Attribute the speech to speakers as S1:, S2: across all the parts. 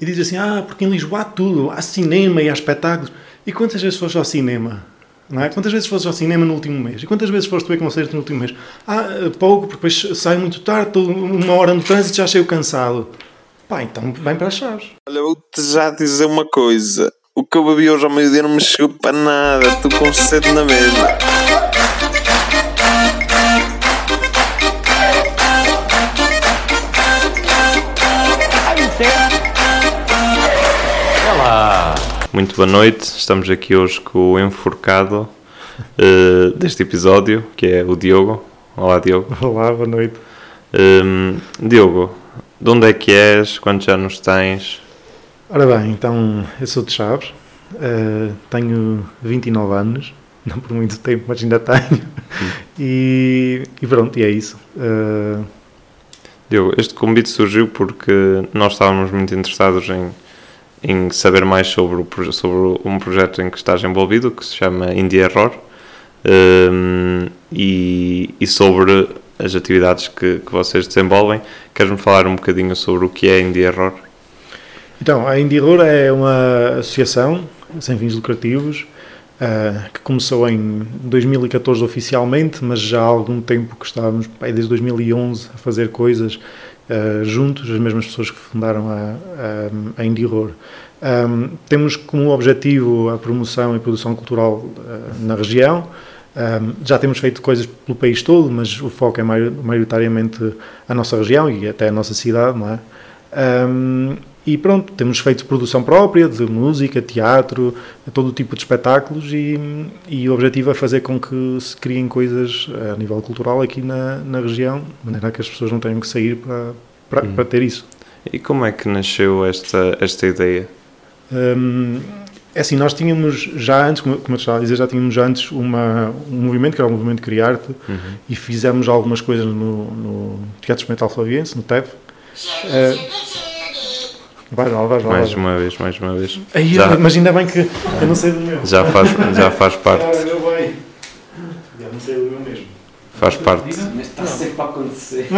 S1: e diz assim: ah, porque em Lisboa há tudo, há cinema e há espetáculos. E quantas vezes foste ao cinema? Não é? Quantas vezes foste ao cinema no último mês? E quantas vezes foste ver concerto no último mês? Ah, pouco, porque depois saio muito tarde, estou uma hora no trânsito já cheio cansado. Pá, então vem para as chaves.
S2: Olha, vou-te já dizer uma coisa. O que eu bebi hoje ao meio-dia não me chegou para nada. Estou com sede na mesma.
S3: Muito boa noite, estamos aqui hoje com o enforcado uh, deste episódio, que é o Diogo. Olá, Diogo.
S1: Olá, boa noite.
S3: Um, Diogo, de onde é que és? Quantos anos tens?
S1: Ora bem, então eu sou de Chaves, uh, tenho 29 anos, não por muito tempo, mas ainda tenho. E, e, pronto, e é isso. Uh...
S3: Diogo, este convite surgiu porque nós estávamos muito interessados em em saber mais sobre, o, sobre um projeto em que estás envolvido, que se chama Indie Error, um, e, e, sobre as atividades que, que vocês desenvolvem. Queres-me falar um bocadinho sobre o que é Indie Error?
S1: Então, a Indie Error é uma associação sem fins lucrativos uh, que começou em 2014 oficialmente, mas já há algum tempo que estávamos, desde 2011, a fazer coisas uh, juntos, as mesmas pessoas que fundaram a, a, a. Um, temos como objetivo a promoção e produção cultural uh, na região. Um, já temos feito coisas pelo país todo, mas o foco é maioritariamente a nossa região e até a nossa cidade, não é? Um, e pronto, temos feito produção própria de música, teatro, todo tipo de espetáculos e, e o objetivo é fazer com que se criem coisas a nível cultural aqui na, na região, de maneira que as pessoas não tenham que sair para, para, hum. para ter isso.
S3: E como é que nasceu esta, esta ideia?
S1: Um, é assim, nós tínhamos já antes, como, como eu estava a dizer, já tínhamos antes uma, um movimento que era o movimento Criarte uhum. e fizemos algumas coisas no, no Teatro Experimental Flaviense, no TEV. Uh, Vai lá, vai lá.
S3: Mais uma vez, mais uma vez.
S1: Aí, já, mas ainda bem que eu não sei do meu.
S3: Já faz, já faz parte.
S1: Ah, vai. Já não sei do meu mesmo.
S3: Faz parte.
S4: Mas está sempre a acontecer.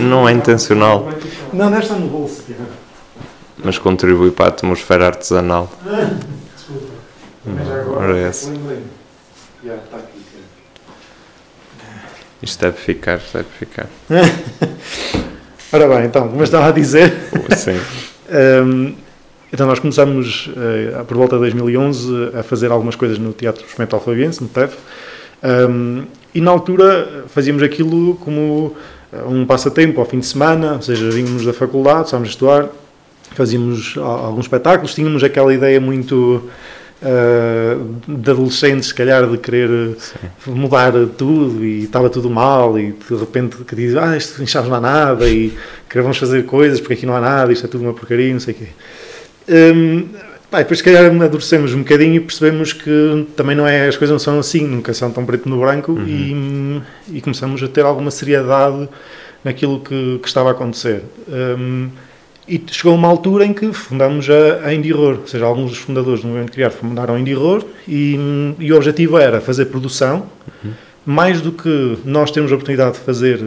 S3: Não é intencional.
S1: Não, deve estar no bolso.
S3: Mas contribui para a atmosfera artesanal.
S1: Desculpa. Mas agora.
S3: Ora, é essa.
S1: Já, está aqui.
S3: Isto deve ficar, deve ficar.
S1: Ora bem, então, como eu estava a dizer.
S3: Sim.
S1: Um, então nós começamos uh, por volta de 2011 a fazer algumas coisas no Teatro Experimental Flaviense, no TEF, um, e na altura fazíamos aquilo como um passatempo ao fim de semana, ou seja, vínhamos da faculdade, estávamos a estudar, fazíamos alguns espetáculos, tínhamos aquela ideia muito uh, de adolescentes, se calhar, de querer Sim. mudar tudo e estava tudo mal e de repente que diz, ah, isto em Chaves não há nada e queremos fazer coisas porque aqui não há nada, isto é tudo uma porcaria, não sei o quê. Um, pá, depois, se calhar, amadurecemos um bocadinho e percebemos que também não é, as coisas não são assim, nunca são tão preto no branco uhum. e, e, começamos a ter alguma seriedade naquilo que, que estava a acontecer. Um, e chegou uma altura em que fundamos a, a Indie ou seja, alguns dos fundadores do movimento criar fundaram a Indie e, e o objetivo era fazer produção, uhum. mais do que nós termos a oportunidade de fazer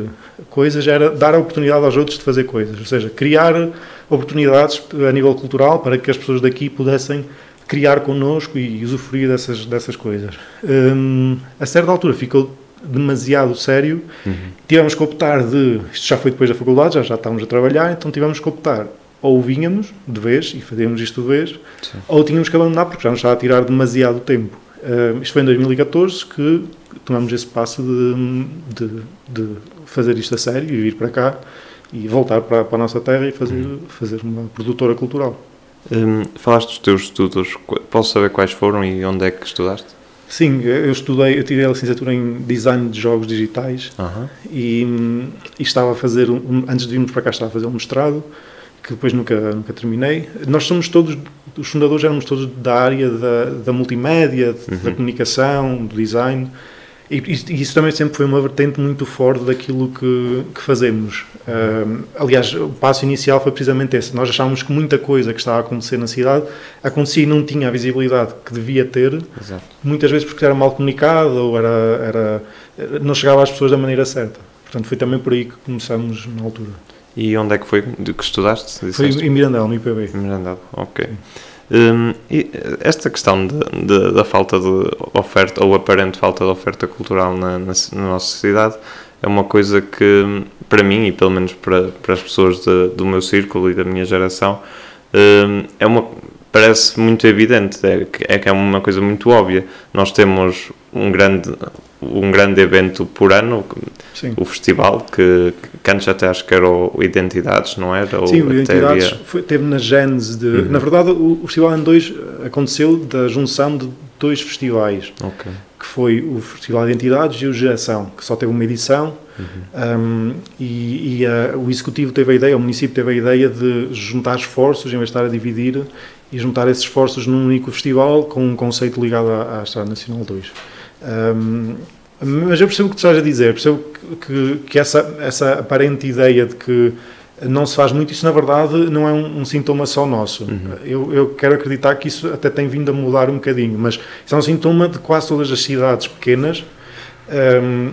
S1: coisas, era dar a oportunidade aos outros de fazer coisas, ou seja, criar oportunidades a nível cultural para que as pessoas daqui pudessem criar connosco e usufruir dessas, dessas coisas. Um, a certa altura ficou demasiado sério. Uhum. Tivemos que optar de. Isto já foi depois da faculdade, já, já estávamos a trabalhar, então tivemos que optar. Ou vinhamos de vez e fazíamos isto de vez, Sim. ou tínhamos que abandonar porque já nos estava a tirar demasiado tempo. Uh, isto foi em 2014 que tomamos esse passo de, de, de, fazer isto a sério e vir para cá e voltar para, para a nossa terra e fazer, uhum. fazer uma produtora cultural.
S3: Um, falaste dos teus estudos, posso saber quais foram e onde é que estudaste?
S1: Sim, eu estudei, eu tirei a licenciatura em design de jogos digitais e, e, estava a fazer, um, antes de virmos para cá, estava a fazer um mestrado que depois nunca, nunca terminei. Nós somos todos, os fundadores éramos todos da área da, da multimédia, uhum. da comunicação, do design. E, isso também sempre foi uma vertente muito forte daquilo que, que fazemos. Aliás, o passo inicial foi precisamente esse. Nós achávamos que muita coisa que estava a acontecer na cidade acontecia e não tinha a visibilidade que devia ter, Exato. muitas vezes porque era mal comunicado ou era, era, não chegava às pessoas da maneira certa. Portanto, foi também por aí que começamos na altura.
S3: E onde é que foi de que estudaste?
S1: Foi
S3: Disseste?
S1: em Mirandão, no IPB.
S3: Em Mirandade, ok. Hum, e esta questão de- de- da falta de oferta, ou aparente falta de oferta cultural na, na, na nossa sociedade, é uma coisa que, para mim, e pelo menos para, para as pessoas de- do meu círculo e da minha geração, hum, é uma, parece muito evidente, é, é que é uma coisa muito óbvia. Nós temos um grande, um grande evento por ano,
S1: Sim.
S3: o festival, que, que antes até acho que era o Identidades, não era?
S1: Sim, o Identidades
S3: havia-
S1: foi, teve na gênese de.
S3: Uhum.
S1: Na verdade, o, o Festival N2 aconteceu da junção de dois festivais,
S3: Ok.
S1: que foi o Festival de Identidades e o Geração, que só teve uma edição. Um, e e, uh, o Executivo teve a ideia, o município teve a ideia de juntar esforços, em vez de estar a dividir, e juntar esses esforços num único festival com um conceito ligado à, à Estrada Nacional 2. Um, mas eu percebo o que tu estás a dizer, percebo que, que, essa, essa aparente ideia de que não se faz muito, isso na verdade não é um, um sintoma só nosso. Eu, eu quero acreditar que isso até tem vindo a mudar um bocadinho, mas isso é um sintoma de quase todas as cidades pequenas, um,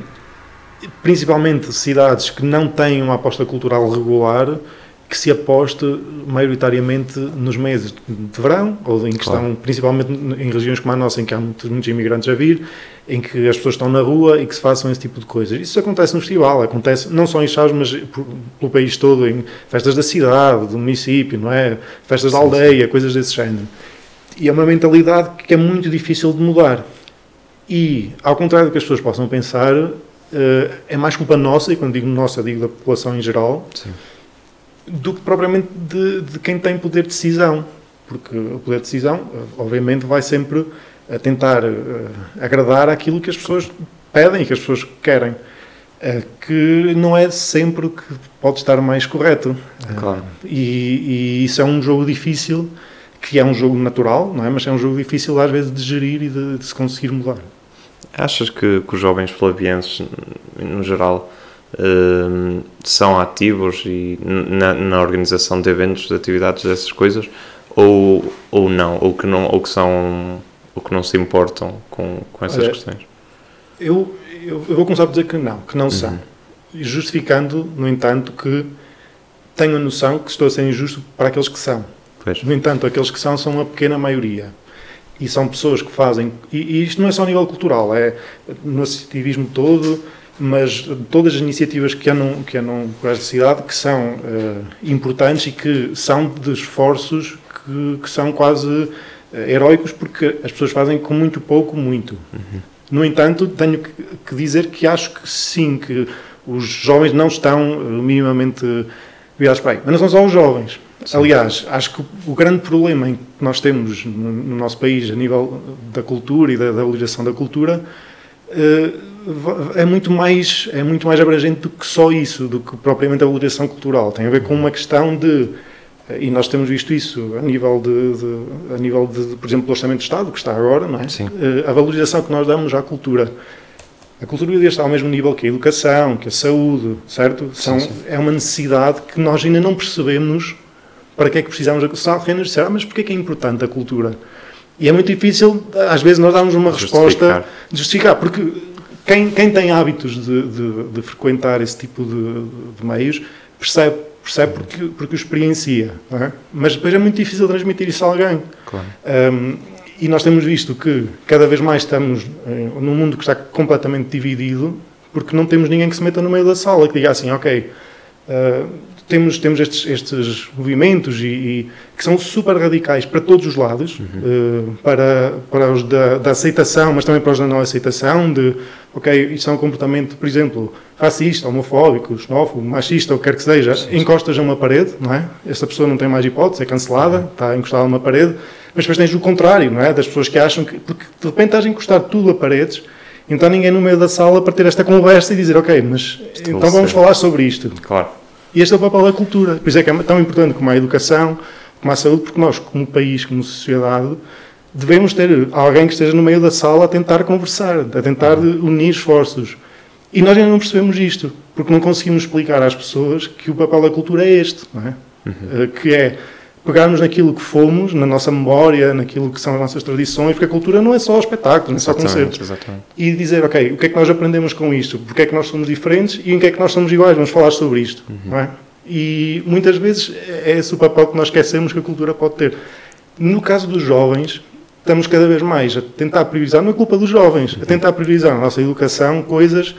S1: principalmente cidades que não têm uma aposta cultural regular, que se aposte maioritariamente nos meses de verão, ou em que
S3: Claro.
S1: estão, principalmente em regiões como a nossa, em que há muitos, muitos imigrantes a vir, em que as pessoas estão na rua e que se façam esse tipo de coisas. Isso acontece no festival, acontece não só em Chaves, mas por- pelo país todo, em festas da cidade, do município, não é? Festas da aldeia, coisas desse género. E é uma mentalidade que é muito difícil de mudar. E, ao contrário do que as pessoas possam pensar, eh, é mais culpa nossa, e quando digo nossa, digo da população em geral,
S3: Sim.
S1: Do que propriamente de, de quem tem poder de decisão. Porque o poder de decisão, eh, obviamente, vai sempre a tentar eh, agradar aquilo que as pessoas pedem e que as pessoas querem. Eh, que não é sempre o que pode estar mais correto. Eh,
S3: Claro.
S1: e, e isso é um jogo difícil, que é um jogo natural, não é? Mas é um jogo difícil às vezes de gerir e de, de se conseguir mudar.
S3: Achas que, que os jovens flavienses, no geral, hum, são ativos e na, na organização de eventos, de atividades, dessas coisas, ou, ou não, ou que não, ou que são, ou que não se importam com, com essas
S1: Olha,
S3: questões?
S1: Eu, eu, eu vou começar por dizer que não, que não são. E Justificando, no entanto, que tenho a noção que estou a ser injusto para aqueles que são.
S3: Pois.
S1: No entanto, aqueles que são são uma pequena maioria. E são pessoas que fazem. E, e isto não é só a nível cultural, é no associativismo todo, mas todas as iniciativas que andam, que andam por esta cidade que são eh, importantes e que são de esforços que, que são quase eh, heróicos porque as pessoas fazem com muito pouco, muito. No entanto, tenho que, que dizer que acho que sim, que os jovens não estão eh, minimamente virados para aí. Mas não são só os jovens. Aliás, acho que o, grande problema em que nós temos no, no nosso país a nível da cultura e da, da valorização da cultura é muito mais é muito mais abrangente do que só isso, do que propriamente a valorização cultural. Tem a ver com uma questão de eh, e nós temos visto isso a nível de, de- a nível de, por exemplo, do orçamento de Estado que está agora, não é?
S3: Sim.
S1: Eh, a valorização que nós damos à cultura. A cultura devia estar ao mesmo nível que a educação, que a saúde, certo? São,
S3: sim.
S1: É uma necessidade que nós ainda não percebemos para que é que precisamos. Se alguém nos disser, ah, mas porquê é que é importante a cultura? E é muito difícil, às vezes, nós darmos uma
S3: Justificar.
S1: resposta justificar, porque quem, quem tem hábitos de, de- de frequentar esse tipo de, de meios percebe, percebe porque, porque o experiencia, é? mas depois é muito difícil transmitir isso a alguém.
S3: Claro.
S1: Um, e nós temos visto que cada vez mais estamos eh, num mundo que está completamente dividido, porque não temos ninguém que se meta no meio da sala, que diga assim, ok, uh, temos, temos estes, estes movimentos e, e que são super radicais para todos os lados, uh, para, para os da, da aceitação, mas também para os da não aceitação, de, ok, isto é um comportamento, por exemplo, racista, homofóbico, xenófobo, machista, o que quer que seja, encostas a uma parede, não é? Essa pessoa não tem mais hipótese, é cancelada, está encostada a uma parede, mas depois tens o contrário, não é? Das pessoas que acham que, porque de repente estás a encostar tudo a paredes, então ninguém no meio da sala para ter esta conversa e dizer, ok, mas então vamos falar sobre isto.
S3: Claro.
S1: E este é o papel da cultura. Por isso é que é tão importante como a educação, como a saúde, porque nós, como país, como sociedade, devemos ter alguém que esteja no meio da sala a tentar conversar, a tentar unir esforços. E nós ainda não percebemos isto, porque não conseguimos explicar às pessoas que o papel da cultura é este, é? Eh, Que é pegarmos naquilo que fomos, na nossa memória, naquilo que são as nossas tradições, porque a cultura não é só espetáculo, não é só concertos
S3: exatamente.
S1: e dizer, ok, o que é que nós aprendemos com isto? Porque é que nós somos diferentes e em que é que nós somos iguais? Vamos falar sobre isto, não é? E muitas vezes é esse o papel que nós esquecemos que a cultura pode ter. No caso dos jovens, estamos cada vez mais a tentar priorizar, não é culpa dos jovens, a tentar priorizar na nossa educação coisas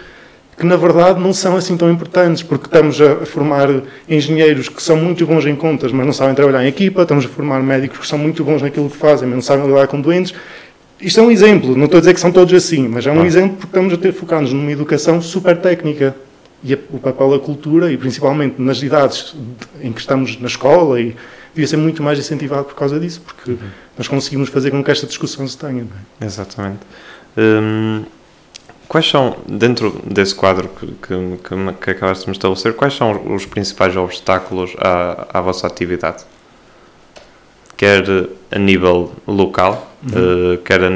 S1: que na verdade não são assim tão importantes, porque estamos a formar engenheiros que são muito bons em contas, mas não sabem trabalhar em equipa, estamos a formar médicos que são muito bons naquilo que fazem, mas não sabem lidar com doentes. Isto é um exemplo, não estou a dizer que são todos assim, mas é um exemplo porque estamos a ter focados numa educação super técnica. E a, o papel da cultura, e principalmente nas idades em que estamos na escola, e devia ser muito mais incentivado por causa disso, porque uhum. nós conseguimos fazer com que esta discussão se tenha.
S3: É? Exatamente. Hum, quais são, dentro desse quadro que, que, que acabaste de me estabelecer, quais são os principais obstáculos à, à vossa atividade? Quer a nível local, uhum. uh, quer a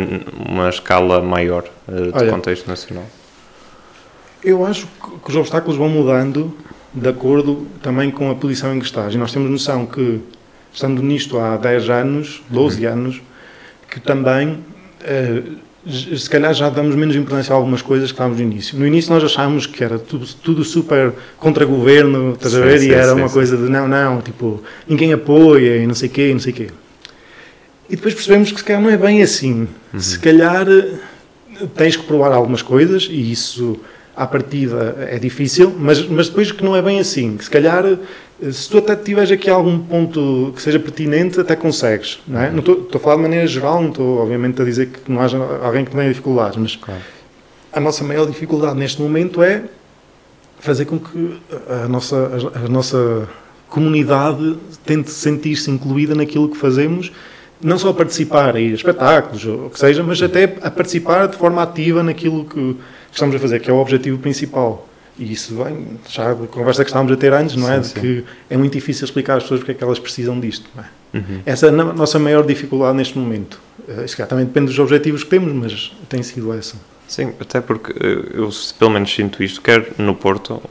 S3: uma escala maior uh, de Olha, contexto nacional?
S1: Eu acho que os obstáculos vão mudando de acordo também com a posição em que estás. E nós temos noção que, estando nisto há 10 anos, 12 uhum. anos, que também, uh, se calhar já damos menos importância a algumas coisas que estávamos no início. No início nós achámos que era tudo, tudo super contra governo, estás sim, a ver? Sim, e era sim, uma coisa de não, não, tipo, ninguém apoia e não sei quê, não sei quê. E depois percebemos que se calhar não é bem assim. Uhum. Se calhar eh, tens que provar algumas coisas e isso à partida é difícil, mas, mas depois que não é bem assim, que se calhar se tu até tiveres aqui algum ponto que seja pertinente, até consegues, não é? Estou a falar de maneira geral, não estou obviamente a dizer que não haja alguém que tenha dificuldades, mas claro. a nossa maior dificuldade neste momento é fazer com que a nossa, a, a nossa comunidade tente sentir-se incluída naquilo que fazemos não só a participar em espetáculos, ou o que seja, mas até a participar de forma ativa naquilo que estamos a fazer, que é o objetivo principal. E isso vem, já a conversa que estávamos a ter antes, não é? Sim, de que é muito difícil explicar às pessoas porque é que elas precisam disto. É? Uhum. Essa é a nossa maior dificuldade neste momento. Eh, isso também depende dos objetivos que temos, mas tem sido essa.
S3: Sim, até porque eh, eu pelo menos sinto isto, quer no Porto,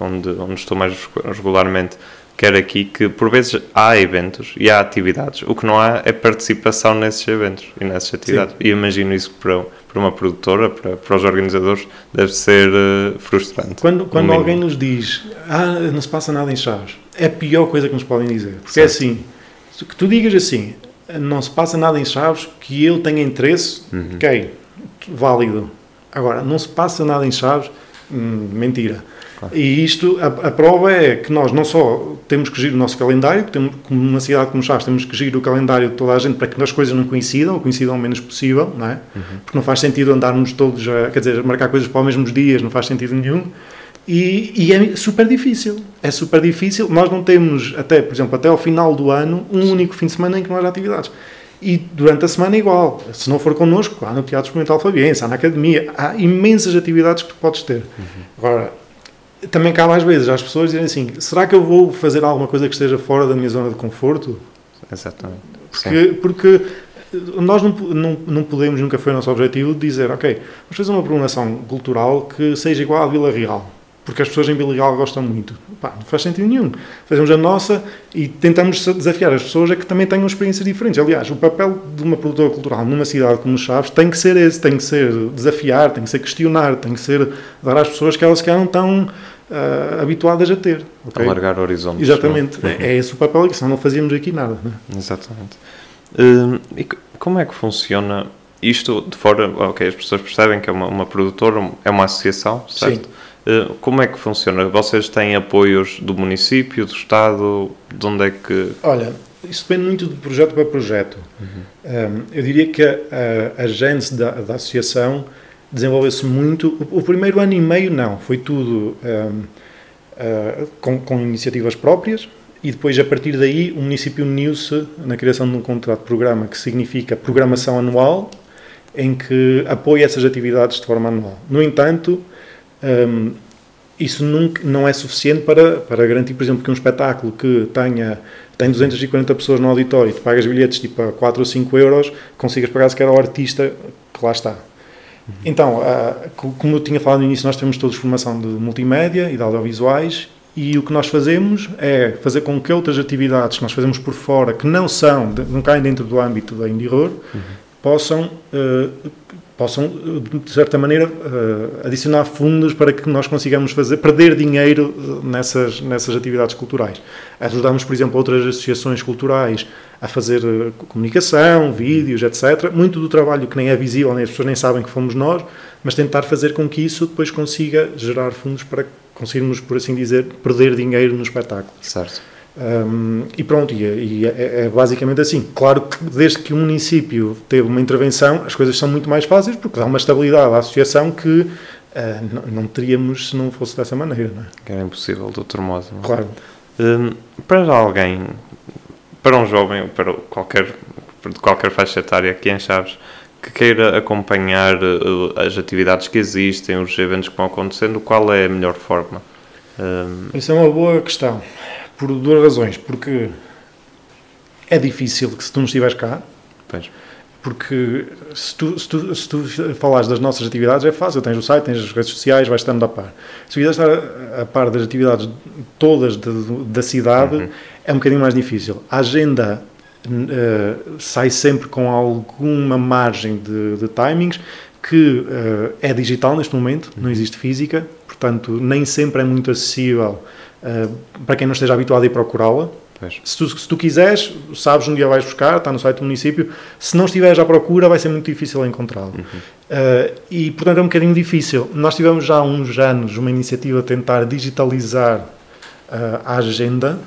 S3: onde, onde estou mais regularmente, quer aqui, que por vezes há eventos e há atividades, o que não há é participação nesses eventos e nessas atividades. Sim. E imagino isso para, para uma produtora, para, para os organizadores, deve ser uh, frustrante.
S1: Quando, quando alguém nos diz, ah, não se passa nada em Chaves, é a pior coisa que nos podem dizer. Porque é certo. é assim, que tu digas assim, não se passa nada em Chaves, que eu tenha interesse, uhum. ok, válido. Agora, não se passa nada em Chaves, hum, mentira Claro. E isto, a, a, prova é que nós não só temos que gerir o nosso calendário, temos, como uma cidade como Chaves, temos que gerir o calendário de toda a gente para que as coisas não coincidam, ou coincidam o menos possível, não é? Uhum. Porque não faz sentido andarmos todos, a, quer dizer, marcar coisas para os mesmos dias, não faz sentido nenhum. E, e, é super difícil. É super difícil. Nós não temos, até, por exemplo, até ao final do ano, um único fim de semana em que não haja atividades. E durante a semana igual. Se não for connosco, há no Teatro Experimental Fabiense, há na Academia, há imensas atividades que tu podes ter. Uhum. Agora, também cabe às vezes às pessoas dizerem assim: será que eu vou fazer alguma coisa que esteja fora da minha zona de conforto?
S3: Exatamente.
S1: Porque, porque nós não, não, não podemos, nunca foi o nosso objetivo, dizer: ok, vamos fazer uma programação cultural que seja igual à Vila Real porque as pessoas em Biligal gostam muito. Pá, não faz sentido nenhum. Fazemos a nossa e tentamos desafiar as pessoas a que também tenham experiências diferentes. Aliás, o papel de uma produtora cultural numa cidade como Chaves tem que ser esse, tem que ser desafiar, tem que ser questionar, tem que ser dar às pessoas que elas se não estão uh, habituadas a ter.
S3: Okay? Alargar horizontes.
S1: Exatamente. É, é, esse o papel, senão não fazíamos aqui nada. Né?
S3: Exatamente. Uh, e como é que funciona isto de fora? Ok, as pessoas percebem que é uma, uma produtora, é uma associação, certo? Sim como é que funciona? Vocês têm apoios do município, do Estado? De onde é que.
S1: Olha, isso depende muito de projeto para projeto. Uhum. Um, eu diria que a, a, gênese da, da associação desenvolveu-se muito. O, primeiro ano e meio, não, foi tudo um, uh, ah, com, com, iniciativas próprias. E depois, a partir daí, o município uniu-se na criação de um contrato de programa que significa programação anual, em que apoia essas atividades de forma anual. No entanto, um, isso nunca, não é suficiente para, para garantir, por exemplo, que um espetáculo que tenha tem 240 pessoas no auditório, tu pagas bilhetes tipo a 4 ou 5 euros, consigas pagar sequer ao artista que lá está. Uhum. Então, uh, como eu tinha falado no início, nós temos todos formação de multimédia e de audiovisuais e o que nós fazemos é fazer com que outras atividades que nós fazemos por fora, que não são, não caem dentro do âmbito da Indie Horror, uhum. possam uh, possam, de certa maneira, eh, adicionar fundos para que nós consigamos fazer, perder dinheiro eh, nessas, nessas atividades culturais. Ajudamos, por exemplo, outras associações culturais a fazer eh, comunicação, vídeos, etc. Muito do trabalho que nem é visível, nem as pessoas nem sabem que fomos nós, mas tentar fazer com que isso depois consiga gerar fundos para conseguirmos, por assim dizer, perder dinheiro no espetáculo.
S3: Certo.
S1: Um, e pronto, e, é, e é, é, basicamente assim. Claro que desde que o município teve uma intervenção, as coisas são muito mais fáceis porque dá uma estabilidade à associação que uh, não, não, teríamos se não fosse dessa maneira. Não é?
S3: Que era impossível modo. Não?
S1: Claro.
S3: Um, para alguém, para um jovem, para qualquer, de qualquer faixa etária aqui em Chaves, que queira acompanhar uh, as atividades que existem, os eventos que vão acontecendo, qual é a melhor forma?
S1: Um... Isso é uma boa questão por duas razões. Porque é difícil que se tu não estiveres cá,
S3: pois.
S1: porque se tu, se, tu, se tu falares das nossas atividades é fácil, tens o site, tens as redes sociais, vais estando a par. Se quiseres estar a, par das atividades todas de, da cidade, uhum. é um bocadinho mais difícil. A agenda uh, sai sempre com alguma margem de, de timings, que uh, é digital neste momento, não existe física, portanto nem sempre é muito acessível uh, para quem não esteja habituado a ir procurá-la. Se tu, se tu quiseres, sabes onde dia vais buscar, está no site do município. Se não estiveres à procura, vai ser muito difícil encontrá-la. Uhum. Uh, e, portanto, é um bocadinho difícil. Nós tivemos já há uns anos uma iniciativa a tentar digitalizar uh, a agenda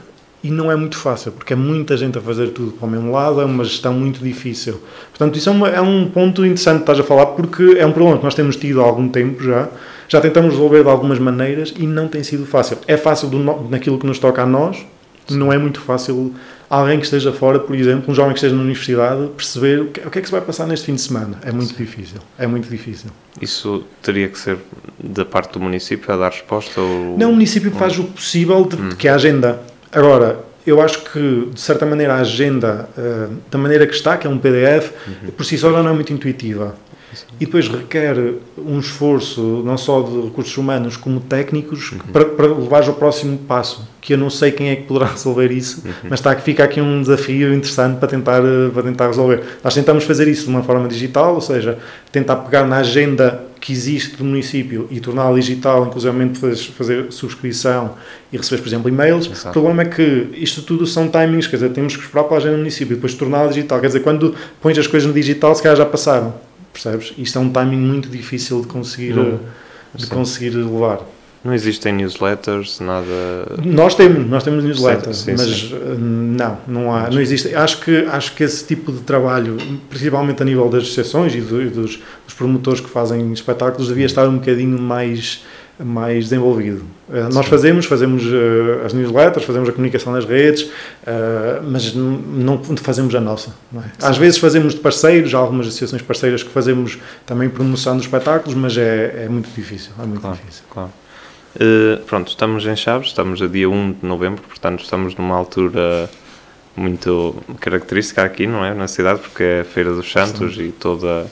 S1: e não é muito fácil, porque é muita gente a fazer tudo para o mesmo lado, é uma gestão muito difícil. Portanto, isso é, uma, é um ponto interessante que estás a falar, porque é um problema que nós temos tido há algum tempo já, já tentamos resolver de algumas maneiras e não tem sido fácil. É fácil do, naquilo que nos toca a nós, não é muito fácil alguém que esteja fora, por exemplo, um jovem que esteja na universidade, perceber o que, o que é que se vai passar neste fim de semana. É muito Sim. difícil. É muito difícil.
S3: Isso teria que ser da parte do município a dar resposta? Ou...
S1: Não, o município faz o possível de, hum. que a agenda. Agora, eu acho que, de certa maneira, a agenda, uh, da maneira que está, que é um PDF, uhum. por si só já não é muito intuitiva e depois requer um esforço não só de recursos humanos como técnicos uhum. para, para levar ao próximo passo que eu não sei quem é que poderá resolver isso uhum. mas está, fica aqui um desafio interessante para tentar, para tentar resolver nós tentamos fazer isso de uma forma digital ou seja, tentar pegar na agenda que existe do município e torná-la digital, inclusive fazer subscrição e receber, por exemplo, e-mails. Exato. O problema é que isto tudo são timings, quer dizer, temos que esperar para a agenda do município e depois torná-la digital. Quer dizer, quando pões as coisas no digital, se calhar já passaram percebes? Isto é um timing muito difícil de conseguir, não, de conseguir levar.
S3: Não existem newsletters, nada.
S1: Nós temos, nós temos newsletters, sim, mas sim. Eh, não, não há, não existe. Acho que acho que esse tipo de trabalho, principalmente a nível das associações e, do, dos, dos, promotores que fazem espetáculos, devia estar um bocadinho mais mais desenvolvido. Uh, nós fazemos, fazemos uh, as newsletters, fazemos a comunicação nas redes, mas não fazemos a nossa. É? Às vezes fazemos de parceiros, há algumas associações parceiras que fazemos também promoção dos espetáculos, mas é, é muito difícil. É muito
S3: claro,
S1: difícil.
S3: Claro. Pronto, estamos em Chaves, estamos a dia 1 de novembro, portanto estamos numa altura muito característica aqui, não é? Na cidade, porque é a Feira dos Santos Sim. e toda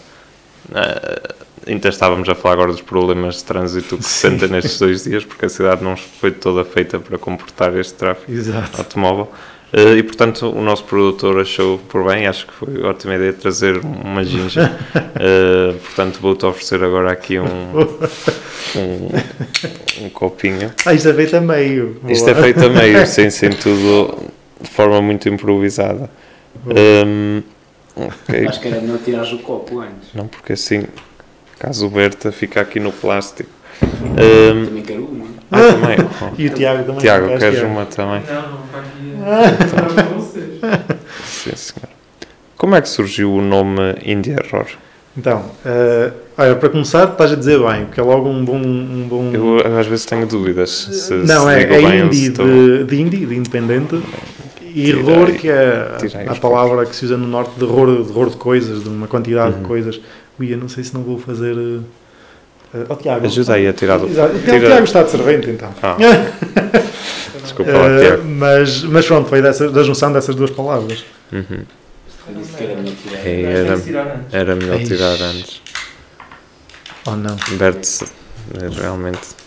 S3: ainda estávamos a falar agora dos problemas de trânsito que se sentem nestes dois dias, porque a cidade não foi toda feita para comportar este tráfego
S1: Exato.
S3: automóvel. Uh, e portanto o nosso produtor achou por bem, acho que foi ótima ideia trazer uma ginja. Uh, portanto vou-te oferecer agora aqui um, um, um, copinho.
S1: Ah, isto é feito a meio.
S3: Boa. Isto é feito a meio, sem, sem tudo de forma muito improvisada. Um,
S4: okay. Acho que era melhor tirares o copo antes.
S3: Não, porque assim Caso o Berta fica aqui no plástico.
S4: Um, também quero uma.
S3: Ah, também.
S1: e o Tiago também.
S3: Tiago, queres uma também?
S5: Não, não, para aqui.
S3: Sim, senhor. Como é que surgiu o nome Indie Error?
S1: Então, uh, olha, para começar, estás a dizer bem, porque é logo um bom. Um bom...
S3: Eu às vezes tenho dúvidas. Se,
S1: não,
S3: se
S1: é, é indie estou... de, de indie, de independente. E error, que é a, a palavra que se usa no norte de error, de error de coisas, de uma quantidade uhum. de coisas Ui, eu não sei se não vou fazer. Uh, uh, Tiago.
S3: Ajuda aí a tirar do.
S1: Tira... O Tiago está de servente então. Ah.
S3: Desculpa lá, Tiago.
S1: Mas, mas pronto, foi dessa, da junção dessas duas palavras.
S3: Uhum.
S4: É,
S3: era, era melhor tirar antes.
S1: Oh não.
S3: Bert, realmente.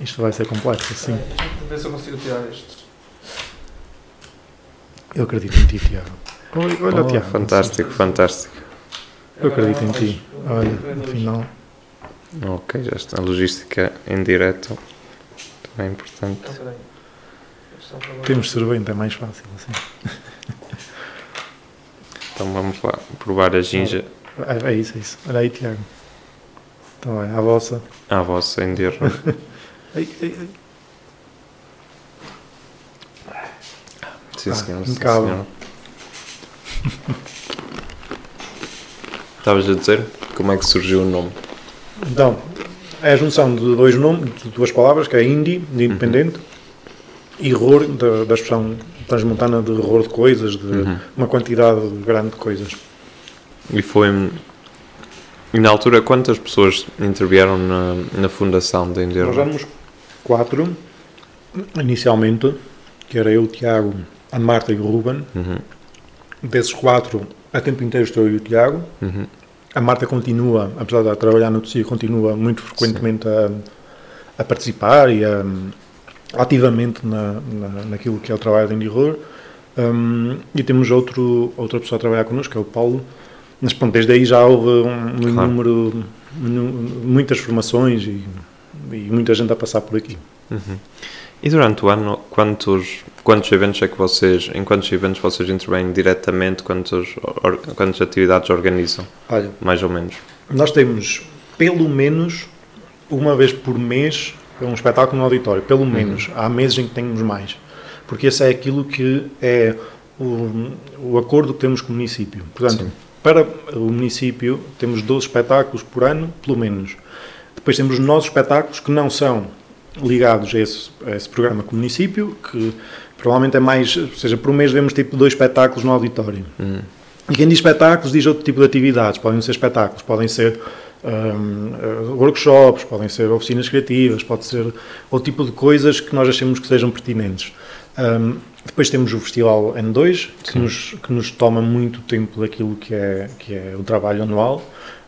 S1: Isto vai ser complexo, sim.
S5: Ver se eu consigo tirar isto.
S1: Eu acredito em ti, Tiago.
S3: Olha, oh, Tiago. Fantástico, fantástico.
S1: Eu acredito em ti. Olha, no final.
S3: Ok, já está. A logística em direto também é importante.
S5: Então.
S1: Temos servente, é mais fácil assim.
S3: Então vamos lá provar a ginja
S1: É, é isso, é isso. Olha aí, Tiago. Então é, a vossa.
S3: à vossa em erro.
S1: Ai, ai, ai.
S3: Sim,
S1: Ah,
S3: senhor. Sim,
S1: impecável.
S3: senhor. Estavas a dizer como é que surgiu o nome?
S1: Então, é a junção de dois nomes, de duas palavras, que é indie, de independente, e horror, da, da expressão transmontana de horror de coisas, de
S3: Uhum.
S1: uma quantidade grande de coisas.
S3: E foi. E na altura, quantas pessoas intervieram na, na fundação da
S1: Nós
S3: Enderro?
S1: éramos quatro, inicialmente, que era eu, o Tiago, a Marta e o Ruben.
S3: Uhum,
S1: Desses quatro, a tempo inteiro estou eu e o Tiago.
S3: uhum,
S1: A Marta continua, apesar de trabalhar no TCI, continua muito frequentemente a, a participar e a, ativamente na, na, naquilo que é o trabalho de Indie Horror. Um, e temos outro, outra pessoa a trabalhar connosco, que é o Paulo. Mas pronto, desde aí já houve um,
S3: Claro.
S1: número, muitas formações e, e muita gente a passar por aqui.
S3: uhum. E durante o ano, quantos, quantos eventos é que vocês, em quantos eventos vocês intervêm diretamente, quantos, or, quantas atividades organizam,
S1: Olha,
S3: mais ou menos?
S1: Nós temos pelo menos uma vez por mês um espetáculo no auditório, pelo menos. Há meses em que temos mais. Porque esse é aquilo que é o, o acordo que temos com o município. Portanto,
S3: Sim.
S1: para o município temos 12 espetáculos por ano, pelo menos. Depois temos os nossos espetáculos que não são ligados a esse, a esse programa com o município, que provavelmente é mais, ou seja, por mês vemos tipo dois espetáculos no auditório.
S3: Uhum.
S1: E quem diz espetáculos diz outro tipo de atividades. Podem ser espetáculos, podem ser hum, eh, workshops, podem ser oficinas criativas, pode ser outro tipo de coisas que nós achemos que sejam pertinentes. Hum, depois temos o Festival N2, que nos, que nos toma muito tempo daquilo que é, que é o trabalho anual.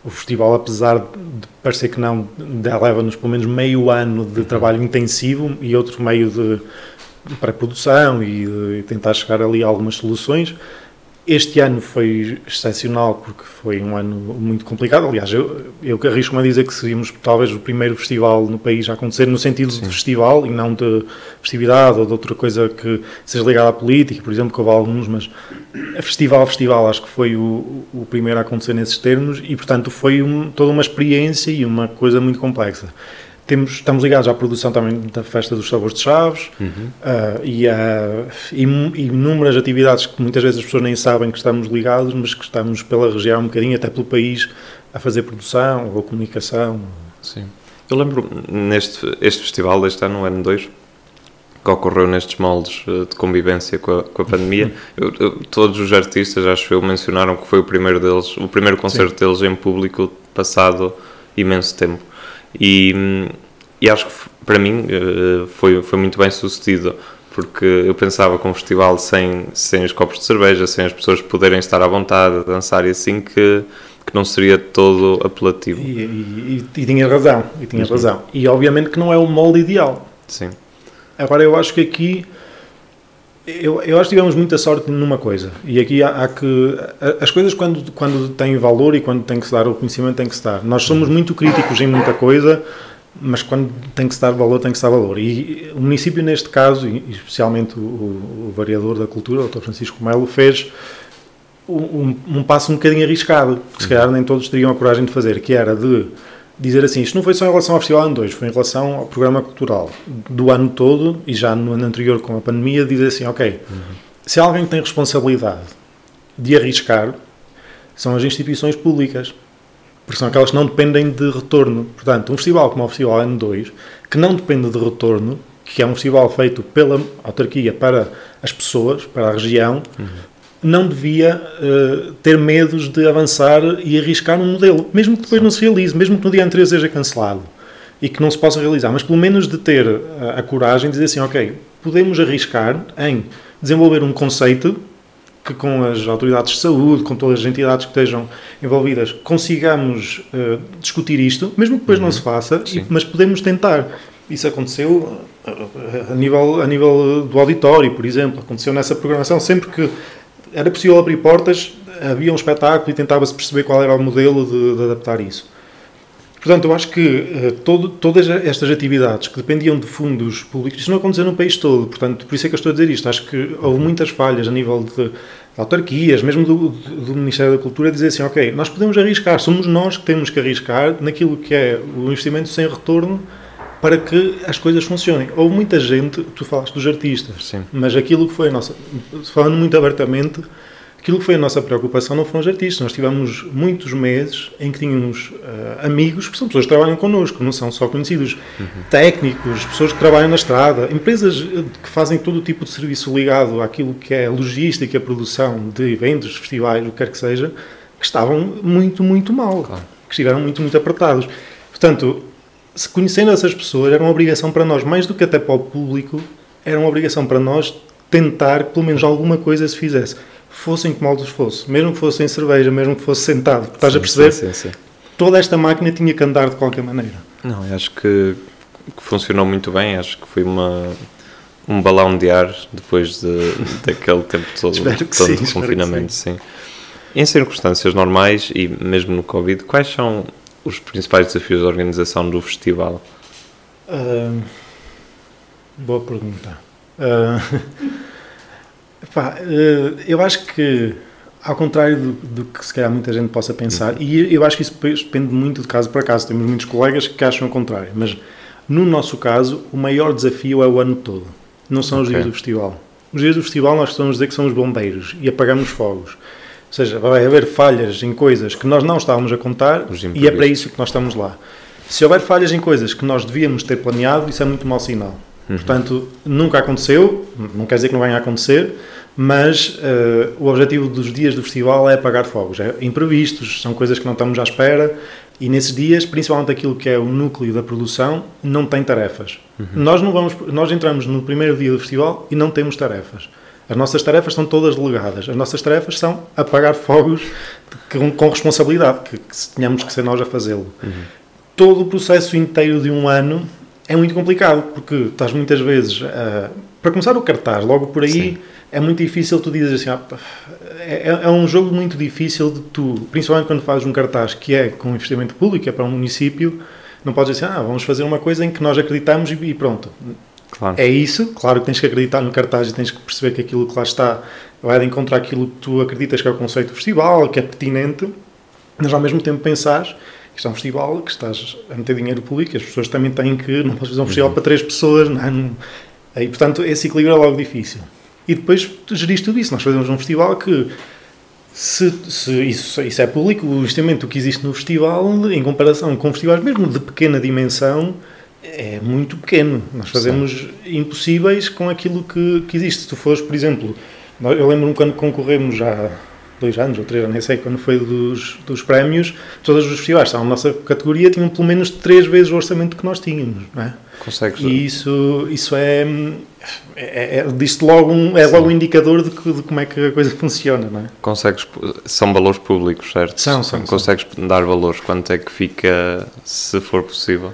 S1: O festival, apesar de parecer que não, leva-nos pelo menos meio ano de trabalho intensivo e outro meio de pré-produção e de tentar chegar ali a algumas soluções. Este ano foi excepcional porque foi um ano muito complicado. Aliás, eu, eu arrisco-me a dizer que seríamos talvez o primeiro festival no país a acontecer, no sentido de festival e não de festividade ou de outra coisa que seja ligada à política, por exemplo, que houve alguns, mas festival, festival, acho que foi o, o primeiro a acontecer nesses termos e, portanto, foi um- toda uma experiência e uma coisa muito complexa. Temos, estamos ligados à produção também da Festa dos Sabores de Chaves e a e e inúmeras atividades que muitas vezes as pessoas nem sabem que estamos ligados, mas que estamos pela região um bocadinho, até pelo país, a fazer produção ou comunicação.
S3: Sim. Eu lembro neste este festival deste ano, o N2, que ocorreu nestes moldes eh, de convivência com a, com a pandemia, eu- eu- todos os artistas, acho eu, mencionaram que foi o primeiro deles, o primeiro concerto deles em público passado imenso tempo. E, e acho que para mim eh, foi, foi muito bem sucedido, porque eu pensava que um festival sem, sem os copos de cerveja, sem as pessoas poderem estar à vontade a dançar e assim, que, que não seria todo apelativo.
S1: E, e, e, e tinha razão, e tinha razão. E obviamente que não é o molde ideal.
S3: Sim.
S1: Agora eu acho que aqui eu, eu acho que tivemos muita sorte numa coisa e aqui há, há que as coisas quando quando têm valor e quando tem que se dar o conhecimento tem que se dar. Nós somos muito críticos em muita coisa, mas quando tem que se dar valor tem que se dar valor. E o município neste caso e especialmente o, o, vereador da cultura, o Dr. Francisco Melo, fez um, um passo um bocadinho arriscado, que se calhar nem todos teriam a coragem de fazer, que era de dizer assim, isto não foi só em relação ao Festival Ano 2, foi em relação ao programa cultural do ano todo e já no ano anterior com a pandemia, dizer assim, ok, se alguém tem responsabilidade de arriscar, são as instituições públicas, porque são aquelas que não dependem de retorno. Portanto, um festival como o Festival Ano 2, que não depende de retorno, que é um festival feito pela autarquia para as pessoas, para a região, não devia eh, ter medos de avançar e arriscar um modelo, mesmo que depois não se realize, mesmo que no dia anterior seja cancelado e que não se possa realizar, mas pelo menos de ter a, a coragem de dizer assim, ok, podemos arriscar em desenvolver um conceito que com as autoridades de saúde, com todas as entidades que estejam envolvidas, consigamos eh, discutir isto, mesmo que depois não se faça,
S3: Sim.
S1: mas podemos tentar. Isso aconteceu eh, a nível, a nível do auditório, por exemplo, aconteceu nessa programação, sempre que era possível abrir portas, havia um espetáculo e tentava-se perceber qual era o modelo de, de adaptar isso. Portanto, eu acho que uh, todo, todas estas atividades que dependiam de fundos públicos, isso não aconteceu no país todo, portanto, por isso é que eu estou a dizer isto. Acho que houve muitas falhas a nível de, de autarquias, mesmo do, do, Ministério da Cultura, dizer assim: ok, nós podemos arriscar, somos nós que temos que arriscar naquilo que é o investimento sem retorno para que as coisas funcionem. Houve muita gente, tu falaste dos artistas,
S3: Sim.
S1: mas aquilo que foi a nossa, falando muito abertamente, Aquilo que foi a nossa preocupação não foram os artistas. Nós tivemos muitos meses em que tínhamos uh, amigos, que são pessoas que trabalham connosco, não são só conhecidos, uhum. técnicos, pessoas que trabalham na estrada, empresas eh, que fazem todo o tipo de serviço ligado àquilo que é logística, produção de eventos, festivais, o que quer que seja, que estavam muito, muito mal, claro. que estiveram muito, muito apertados. Portanto, se conhecendo essas pessoas, era uma obrigação para nós, mais do que até para o público, era uma obrigação para nós tentar que pelo menos alguma coisa se fizesse fossem que moldes fosse, mesmo que fossem cerveja, mesmo que fosse sentado, estás sim, a perceber? Sim, sim, Toda esta máquina tinha que andar de qualquer maneira.
S3: Não, acho que, que funcionou muito bem, acho que foi uma, um balão de ar depois de, daquele tempo todo, todo sim, de confinamento, sim. Em circunstâncias normais e mesmo no Covid, quais são os principais desafios da organização do festival?
S1: Uh, boa pergunta. Uh, Pá, eh, eu acho que, ao contrário do, do, que se calhar muita gente possa pensar, e eu acho que isso depende muito de caso para caso, temos muitos colegas que acham o contrário, mas no nosso caso, o maior desafio é o ano todo, não são okay. os dias do festival. Os dias do festival nós estamos a dizer que somos bombeiros e apagamos fogos. Ou seja, vai haver falhas em coisas que nós não estávamos a contar e é para isso que nós estamos lá. Se houver falhas em coisas que nós devíamos ter planeado, isso é muito mau sinal. Uhum. Portanto, nunca aconteceu, não quer dizer que não venha a acontecer, mas uh, o objetivo dos dias do festival é apagar fogos. É imprevistos, são coisas que não estamos à espera e nesses dias, principalmente aquilo que é o núcleo da produção, não tem tarefas. Uhum. Nós não vamos, nós entramos no primeiro dia do festival e não temos tarefas. As nossas tarefas são todas delegadas. As nossas tarefas são apagar fogos com, com responsabilidade, que, que tenhamos que ser nós a fazê-lo. Uhum. Todo o processo inteiro de um ano é muito complicado, porque estás muitas vezes. Uh, para começar o cartaz, logo por aí. Sim é muito difícil tu dizes assim, ah, é, é, um jogo muito difícil de tu, principalmente quando fazes um cartaz que é com investimento público, é para um município, não podes dizer assim, ah, vamos fazer uma coisa em que nós acreditamos e, pronto. Claro. É isso, claro que tens que acreditar no cartaz e tens que perceber que aquilo que lá está vai de encontrar aquilo que tu acreditas que é o conceito do festival, que é pertinente, mas ao mesmo tempo pensares que isto é um festival, que estás a meter dinheiro público, as pessoas também têm que, não podes fazer um festival uhum. para três pessoas, não, é? não, e portanto esse equilíbrio é logo difícil e depois gerir tudo isso. Nós fazemos um festival que, se, se isso, isso, é público, o investimento que existe no festival, em comparação com festivais mesmo de pequena dimensão, é muito pequeno. Nós fazemos Sim. impossíveis com aquilo que, que existe. Se tu fores, por exemplo, eu lembro-me quando concorremos já dois anos ou três, nem sei quando foi dos, dos prémios, todos os festivais estavam na nossa categoria tinham pelo menos três vezes o orçamento que nós tínhamos, não é?
S3: Consegues.
S1: E isso, isso é, é, é diz logo um, é logo um indicador de, que, de, como é que a coisa funciona, não é?
S3: Consegues, são valores públicos, certo?
S1: São, são.
S3: Consegues
S1: são.
S3: dar valores, quanto é que fica, se for possível,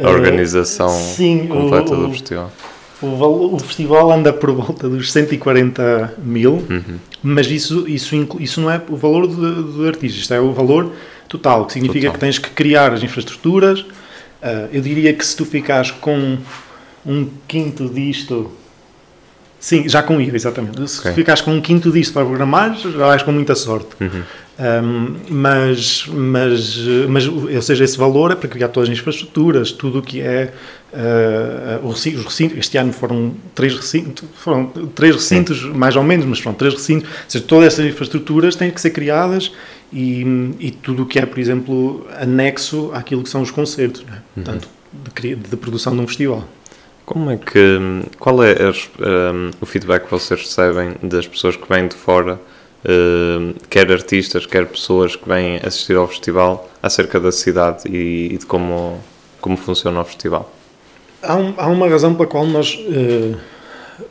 S3: a organização uh, sim, completa o, do festival?
S1: O, o, festival anda por volta dos 140 mil, uhum. mas isso, isso, isso não é o valor do, do artista, isto é o valor total, que significa total. que tens que criar as infraestruturas. Uh, eu diria que se tu ficares com um quinto disto. Sim, já com IVA, exatamente. Se okay. ficares com um quinto disto para programar, já vais com muita sorte. Uhum. Um, mas, mas, mas, ou seja, esse valor é para criar todas as infraestruturas, tudo o que é uh, os recintos. Este ano foram três recintos, foram três recintos, Sim. mais ou menos, mas foram três recintos. Ou seja, todas essas infraestruturas têm que ser criadas e, e tudo o que é, por exemplo, anexo àquilo que são os concertos, né? uhum. portanto, de, de produção de um festival.
S3: Como é que. Qual é as, um, o feedback que vocês recebem das pessoas que vêm de fora, quer artistas, quer pessoas que vêm assistir ao festival, acerca da cidade e, e de como, como funciona o festival?
S1: Há, um, há uma razão pela qual nós uh,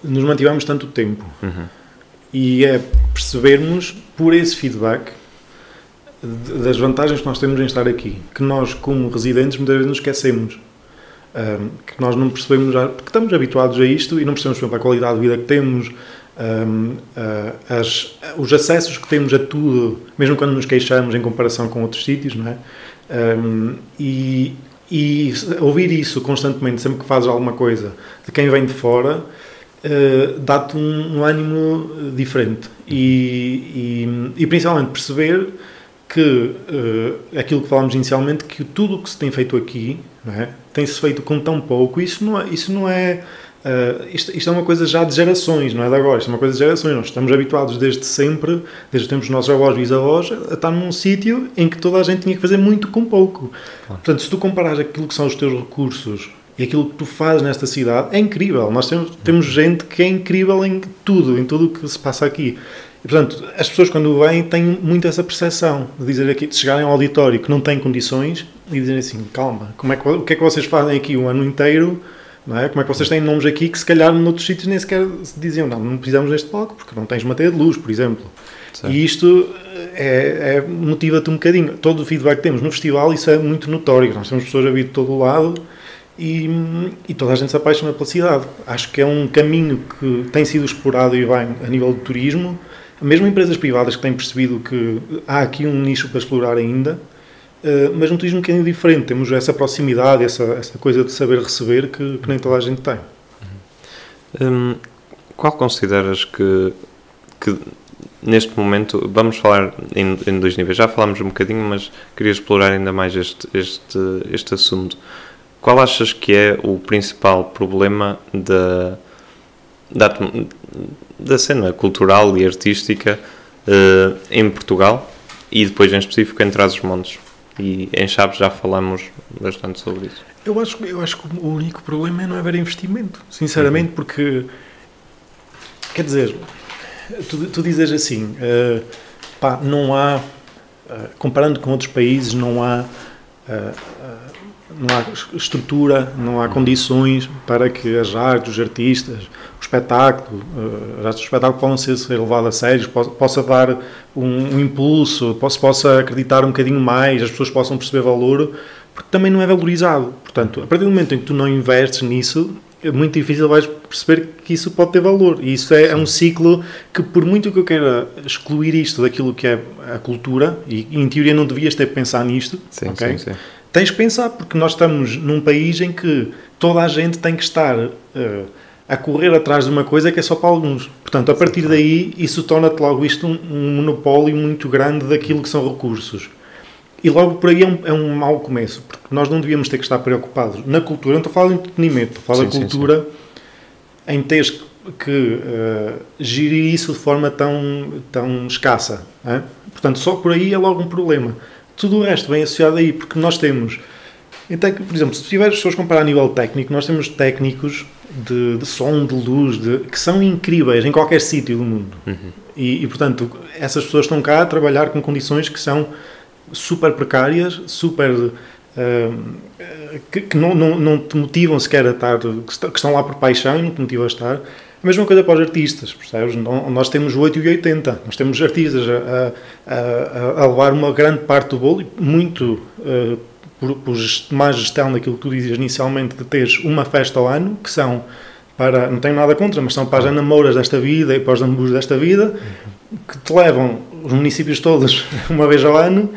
S1: nos mantivemos tanto tempo. Uhum. E é percebermos, por esse feedback, das vantagens que nós temos em estar aqui, que nós, como residentes, muitas vezes nos esquecemos um, que nós não percebemos, já, porque estamos habituados a isto e não percebemos, por exemplo, a qualidade de vida que temos, um, uh, as, os acessos que temos a tudo, mesmo quando nos queixamos em comparação com outros sítios, não é? Um, e, e ouvir isso constantemente, sempre que fazes alguma coisa, de quem vem de fora, uh, dá-te um, um, ânimo diferente. E, e, e principalmente perceber que uh, aquilo que falámos inicialmente, que tudo o que se tem feito aqui é? tem-se feito com tão pouco, isso não é, isso não é Uh, isto, isto, é uma coisa já de gerações, não é de agora, isto é uma coisa de gerações. Nós estamos habituados desde sempre, desde os tempos dos nossos avós e bisavós, a estar num sítio em que toda a gente tinha que fazer muito com pouco. Claro. Portanto, se tu comparas aquilo que são os teus recursos e aquilo que tu fazes nesta cidade, é incrível. Nós temos, temos gente que é incrível em tudo, em tudo o que se passa aqui. E, portanto, as pessoas quando vêm têm muito essa percepção de dizer aqui, de chegarem ao auditório que não têm condições e dizerem assim, calma, como é que, o que é que vocês fazem aqui o ano inteiro não é? Como é que vocês têm nomes aqui que se calhar noutros sítios nem sequer se diziam, não, não precisamos deste palco porque não tens matéria de luz, por exemplo. Certo. E isto é, é motiva-te um bocadinho. Todo o feedback que temos no festival, isso é muito notório. Nós temos pessoas a vir de todo o lado e, e toda a gente se apaixona pela cidade. Acho que é um caminho que tem sido explorado e vai a nível de turismo. Mesmo empresas privadas que têm percebido que há aqui um nicho para explorar ainda, eh, mas um turismo um bocadinho diferente. Temos essa proximidade, essa, essa coisa de saber receber que, que nem toda a gente tem.
S3: Hum, qual consideras que, que neste momento, vamos falar em, em, dois níveis, já falámos um bocadinho, mas queria explorar ainda mais este, este, este assunto. Qual achas que é o principal problema da, da, da cena cultural e artística uh, em Portugal e depois em específico em Trás-os-Montes? E em Chaves já falamos bastante sobre isso.
S1: Eu acho, eu acho que o único problema é não haver investimento, sinceramente, uhum. porque quer dizer, tu, tu dizes assim, uh, pá, não há, uh, comparando com outros países, não há, uh, não há estrutura, não há condições para que as artes, os artistas, o espetáculo, uh, as espetáculo possam ser, ser levado a sério, possa, possa dar um, um, impulso, possa, possa acreditar um bocadinho mais, as pessoas possam perceber valor, porque também não é valorizado. Portanto, a partir do momento em que tu não investes nisso, é muito difícil vais perceber que isso pode ter valor. E isso é, é, um ciclo que, por muito que eu queira excluir isto daquilo que é a cultura, e em teoria não devias ter pensar nisto, sim, okay? sim, sim. Tens que pensar, porque nós estamos num país em que toda a gente tem que estar. Uh, a correr atrás de uma coisa que é só para alguns. Portanto, a partir daí, isso torna-te logo isto um, um, monopólio muito grande daquilo que são recursos. E logo por aí é um, é um mau começo, porque nós não devíamos ter que estar preocupados na cultura, não estou a falar de entretenimento, estou a falar sim, da cultura sim, sim. em teres que, que uh, gerir isso de forma tão, tão escassa. É? Portanto, só por aí é logo um problema. Tudo o resto vem associado aí, porque nós temos. Então, por exemplo, se tiveres pessoas comparar a nível técnico, nós temos técnicos de, de som, de luz, de, que são incríveis em qualquer sítio do mundo. Uhum. E, e, portanto, essas pessoas estão cá a trabalhar com condições que são super precárias, super. Uh, que, que não, não, não, te motivam sequer a estar, que estão lá por paixão e não te motivam a estar. A mesma coisa para os artistas, percebes? Nós temos 8 e 80, nós temos artistas a, a, a levar uma grande parte do bolo, muito uh, por, por má gestão daquilo que tu dizes inicialmente, de teres uma festa ao ano, que são para, não tenho nada contra, mas são para as namoras desta vida e para os desta vida, que te levam os municípios todos uma vez ao ano,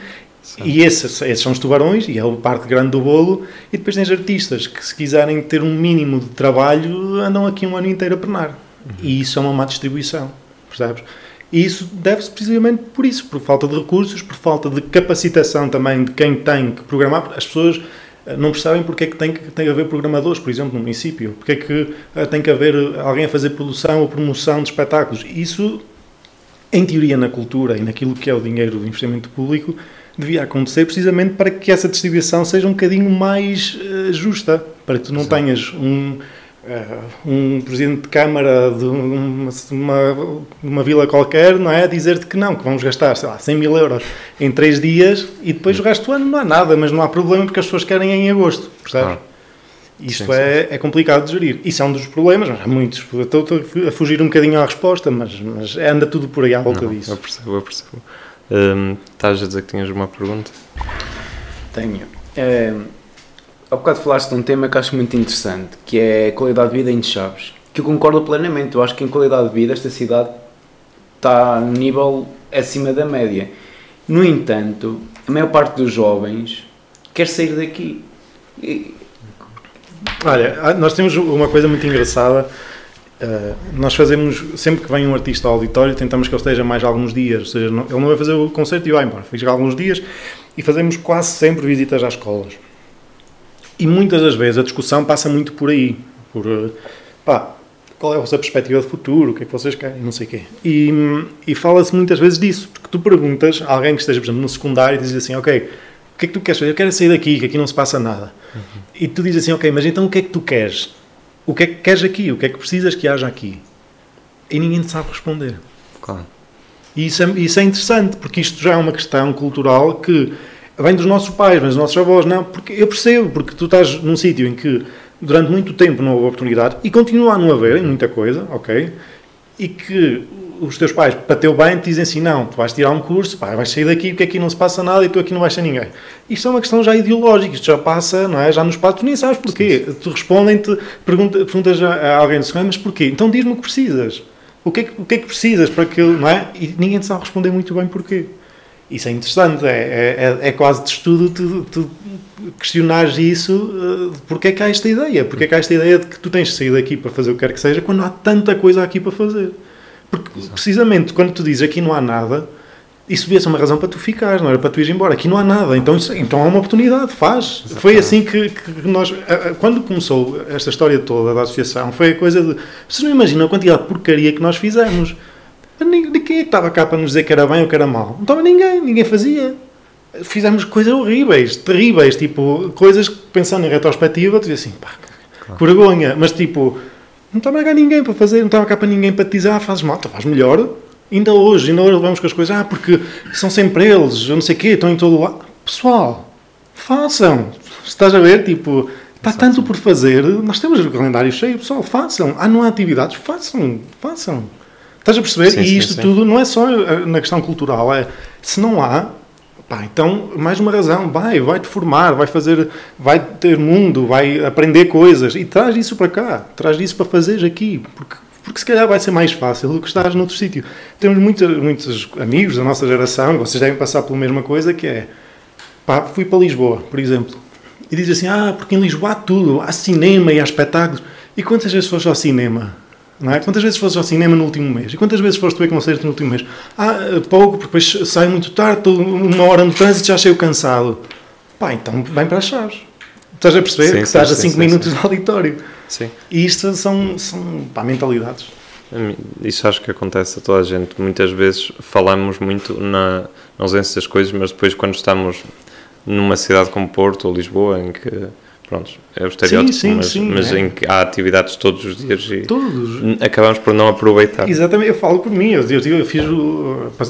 S1: E esses, esses são os tubarões, e é a parte grande do bolo, e depois tens artistas que, se quiserem ter um mínimo de trabalho, andam aqui um ano inteiro a penar. Uhum. E isso é uma má distribuição, percebes? E isso deve-se precisamente por isso, por falta de recursos, por falta de capacitação também de quem tem que programar. As pessoas eh, não percebem porque é que tem que, tem que haver programadores, por exemplo, no município. Porque é que eh, tem que haver alguém a fazer produção ou promoção de espetáculos. Isso, em teoria, na cultura e naquilo que é o dinheiro do investimento público, devia acontecer precisamente para que essa distribuição seja um bocadinho mais uh, justa. Para que tu não Exato. tenhas um Uh, um presidente de Câmara de uma, uma, uma, vila qualquer, não é? Dizer-te que não, que vamos gastar, sei lá, 100 mil euros em 3 dias e depois o resto do ano não há nada, mas não há problema porque as pessoas querem em agosto, percebes? Ah. Isto sim, é, sim. é complicado de gerir. Isso é um dos problemas, mas há muitos. Estou a fugir um bocadinho à resposta, mas, mas anda tudo por aí à volta não, disso.
S3: Eu percebo, eu percebo. Hum, estás a dizer que tinhas uma pergunta?
S4: Tenho. É Há bocado falaste de um tema que acho muito interessante, que é a qualidade de vida em Chaves, que eu concordo plenamente. Eu acho que em qualidade de vida esta cidade está a nível acima da média. No entanto, a maior parte dos jovens quer sair daqui. E-
S1: Olha, nós temos uma coisa muito engraçada. Uh, nós fazemos, sempre que vem um artista ao auditório, tentamos que ele esteja mais alguns dias. Ou seja, não- ele não vai fazer o concerto e vai embora. Fica alguns dias e fazemos quase sempre visitas às escolas. E muitas das vezes a discussão passa muito por aí. Por, uh, pá, qual é a vossa perspectiva de futuro? O que é que vocês querem? Não sei o quê. E, e fala-se muitas vezes disso. Porque tu perguntas a alguém que esteja, por exemplo, no secundário e diz assim, ok, o que é que tu queres fazer? Eu quero sair daqui, que aqui não se passa nada. E tu dizes assim, ok, mas então o que é que tu queres? O que é que queres aqui? O que é que precisas que haja aqui? E ninguém te sabe responder.
S3: Claro.
S1: E isso é, isso é interessante, porque isto já é uma questão cultural que vem dos nossos pais, vem dos nossos avós. Não, porque eu percebo, porque tu estás num sítio em que durante muito tempo não houve oportunidade e continua a não haver em muita coisa, ok? E que os teus pais, para teu bem, te dizem assim: não, tu vais tirar um curso, pá, vais sair daqui porque aqui não se passa nada e tu aqui não vais ser ninguém. Isto é uma questão já ideológica, isto já passa, não é? Já nos passos, tu nem sabes porquê. Tu respondem-te, pergunta, perguntas a, alguém mas porquê? Então diz-me o que precisas. O que, é que, o que é que precisas para que, não é? E ninguém te sabe responder muito bem porquê. Isso é interessante, é, é, é quase de estudo tu, tu questionares isso, uh, porque é que há esta ideia? Porque é que há esta ideia de que tu tens de sair daqui para fazer o que quer que seja, quando há tanta coisa aqui para fazer? Porque, precisamente, quando tu dizes aqui não há nada, isso devia ser uma razão para tu ficares, não era para tu ir embora. Aqui não há nada, então, isso- então há uma oportunidade, faz. Foi assim que, que nós, quando começou esta história toda da associação, foi a coisa de, vocês não imaginam a quantidade de porcaria que nós fizemos. Ninguém, quem é que estava cá para nos dizer que era bem ou que era mal? Não estava ninguém, ninguém fazia. Fizemos coisas horríveis, terríveis, tipo, coisas que pensando em retrospectiva, tu dizes assim, pá, que vergonha, mas tipo, não estava cá ninguém para fazer, não estava cá para ninguém para te dizer, ah, fazes mal, tu fazes melhor. Ainda hoje, ainda hoje levamos com as coisas, ah, porque são sempre eles, eu não sei o quê, estão em todo o lado. Pessoal, façam. Se estás a ver, tipo, está tanto por fazer, nós temos o calendário cheio, pessoal, façam. Ah, não há atividades, façam, façam. Estás a perceber?
S3: Sim,
S1: e isto
S3: sim.
S1: tudo não é só eh, na questão cultural, é se não há, pá, então mais uma razão, vai, vai te formar, vai fazer, vai ter mundo, vai aprender coisas e traz isso para cá, traz isso para fazeres aqui, porque porque se calhar vai ser mais fácil do que estás noutro sítio. Temos muitos, muitos amigos da nossa geração, vocês devem passar pela mesma coisa, que é, pá, fui para Lisboa, por exemplo, e diz assim, ah, porque em Lisboa há tudo, há cinema e há espetáculos. E quantas vezes foste ao cinema? Não é? Quantas vezes foste ao cinema no último mês? E quantas vezes foste ver concerto no último mês? Ah, pouco, porque depois saio muito tarde, estou uma hora no trânsito já cheio cansado. Pá, então vem para as chaves. Estás a perceber
S3: Sim,
S1: que
S3: sim,
S1: estás a
S3: sim,
S1: 5
S3: sim,
S1: minutos
S3: sim.
S1: do auditório.
S3: Sim.
S1: E isto são, são pá, mentalidades.
S3: A Isso acho que acontece a toda a gente. Muitas vezes falamos muito na, na ausência das coisas, mas depois quando estamos numa cidade como Porto ou Lisboa, em que, pronto, é o estereótipo,
S1: sim,
S3: mas,
S1: sim,
S3: mas
S1: é.
S3: em que há atividades todos os dias e
S1: Todos.
S3: acabamos por não aproveitar.
S1: Exatamente, eu falo por mim. Eu, eu, eu fiz,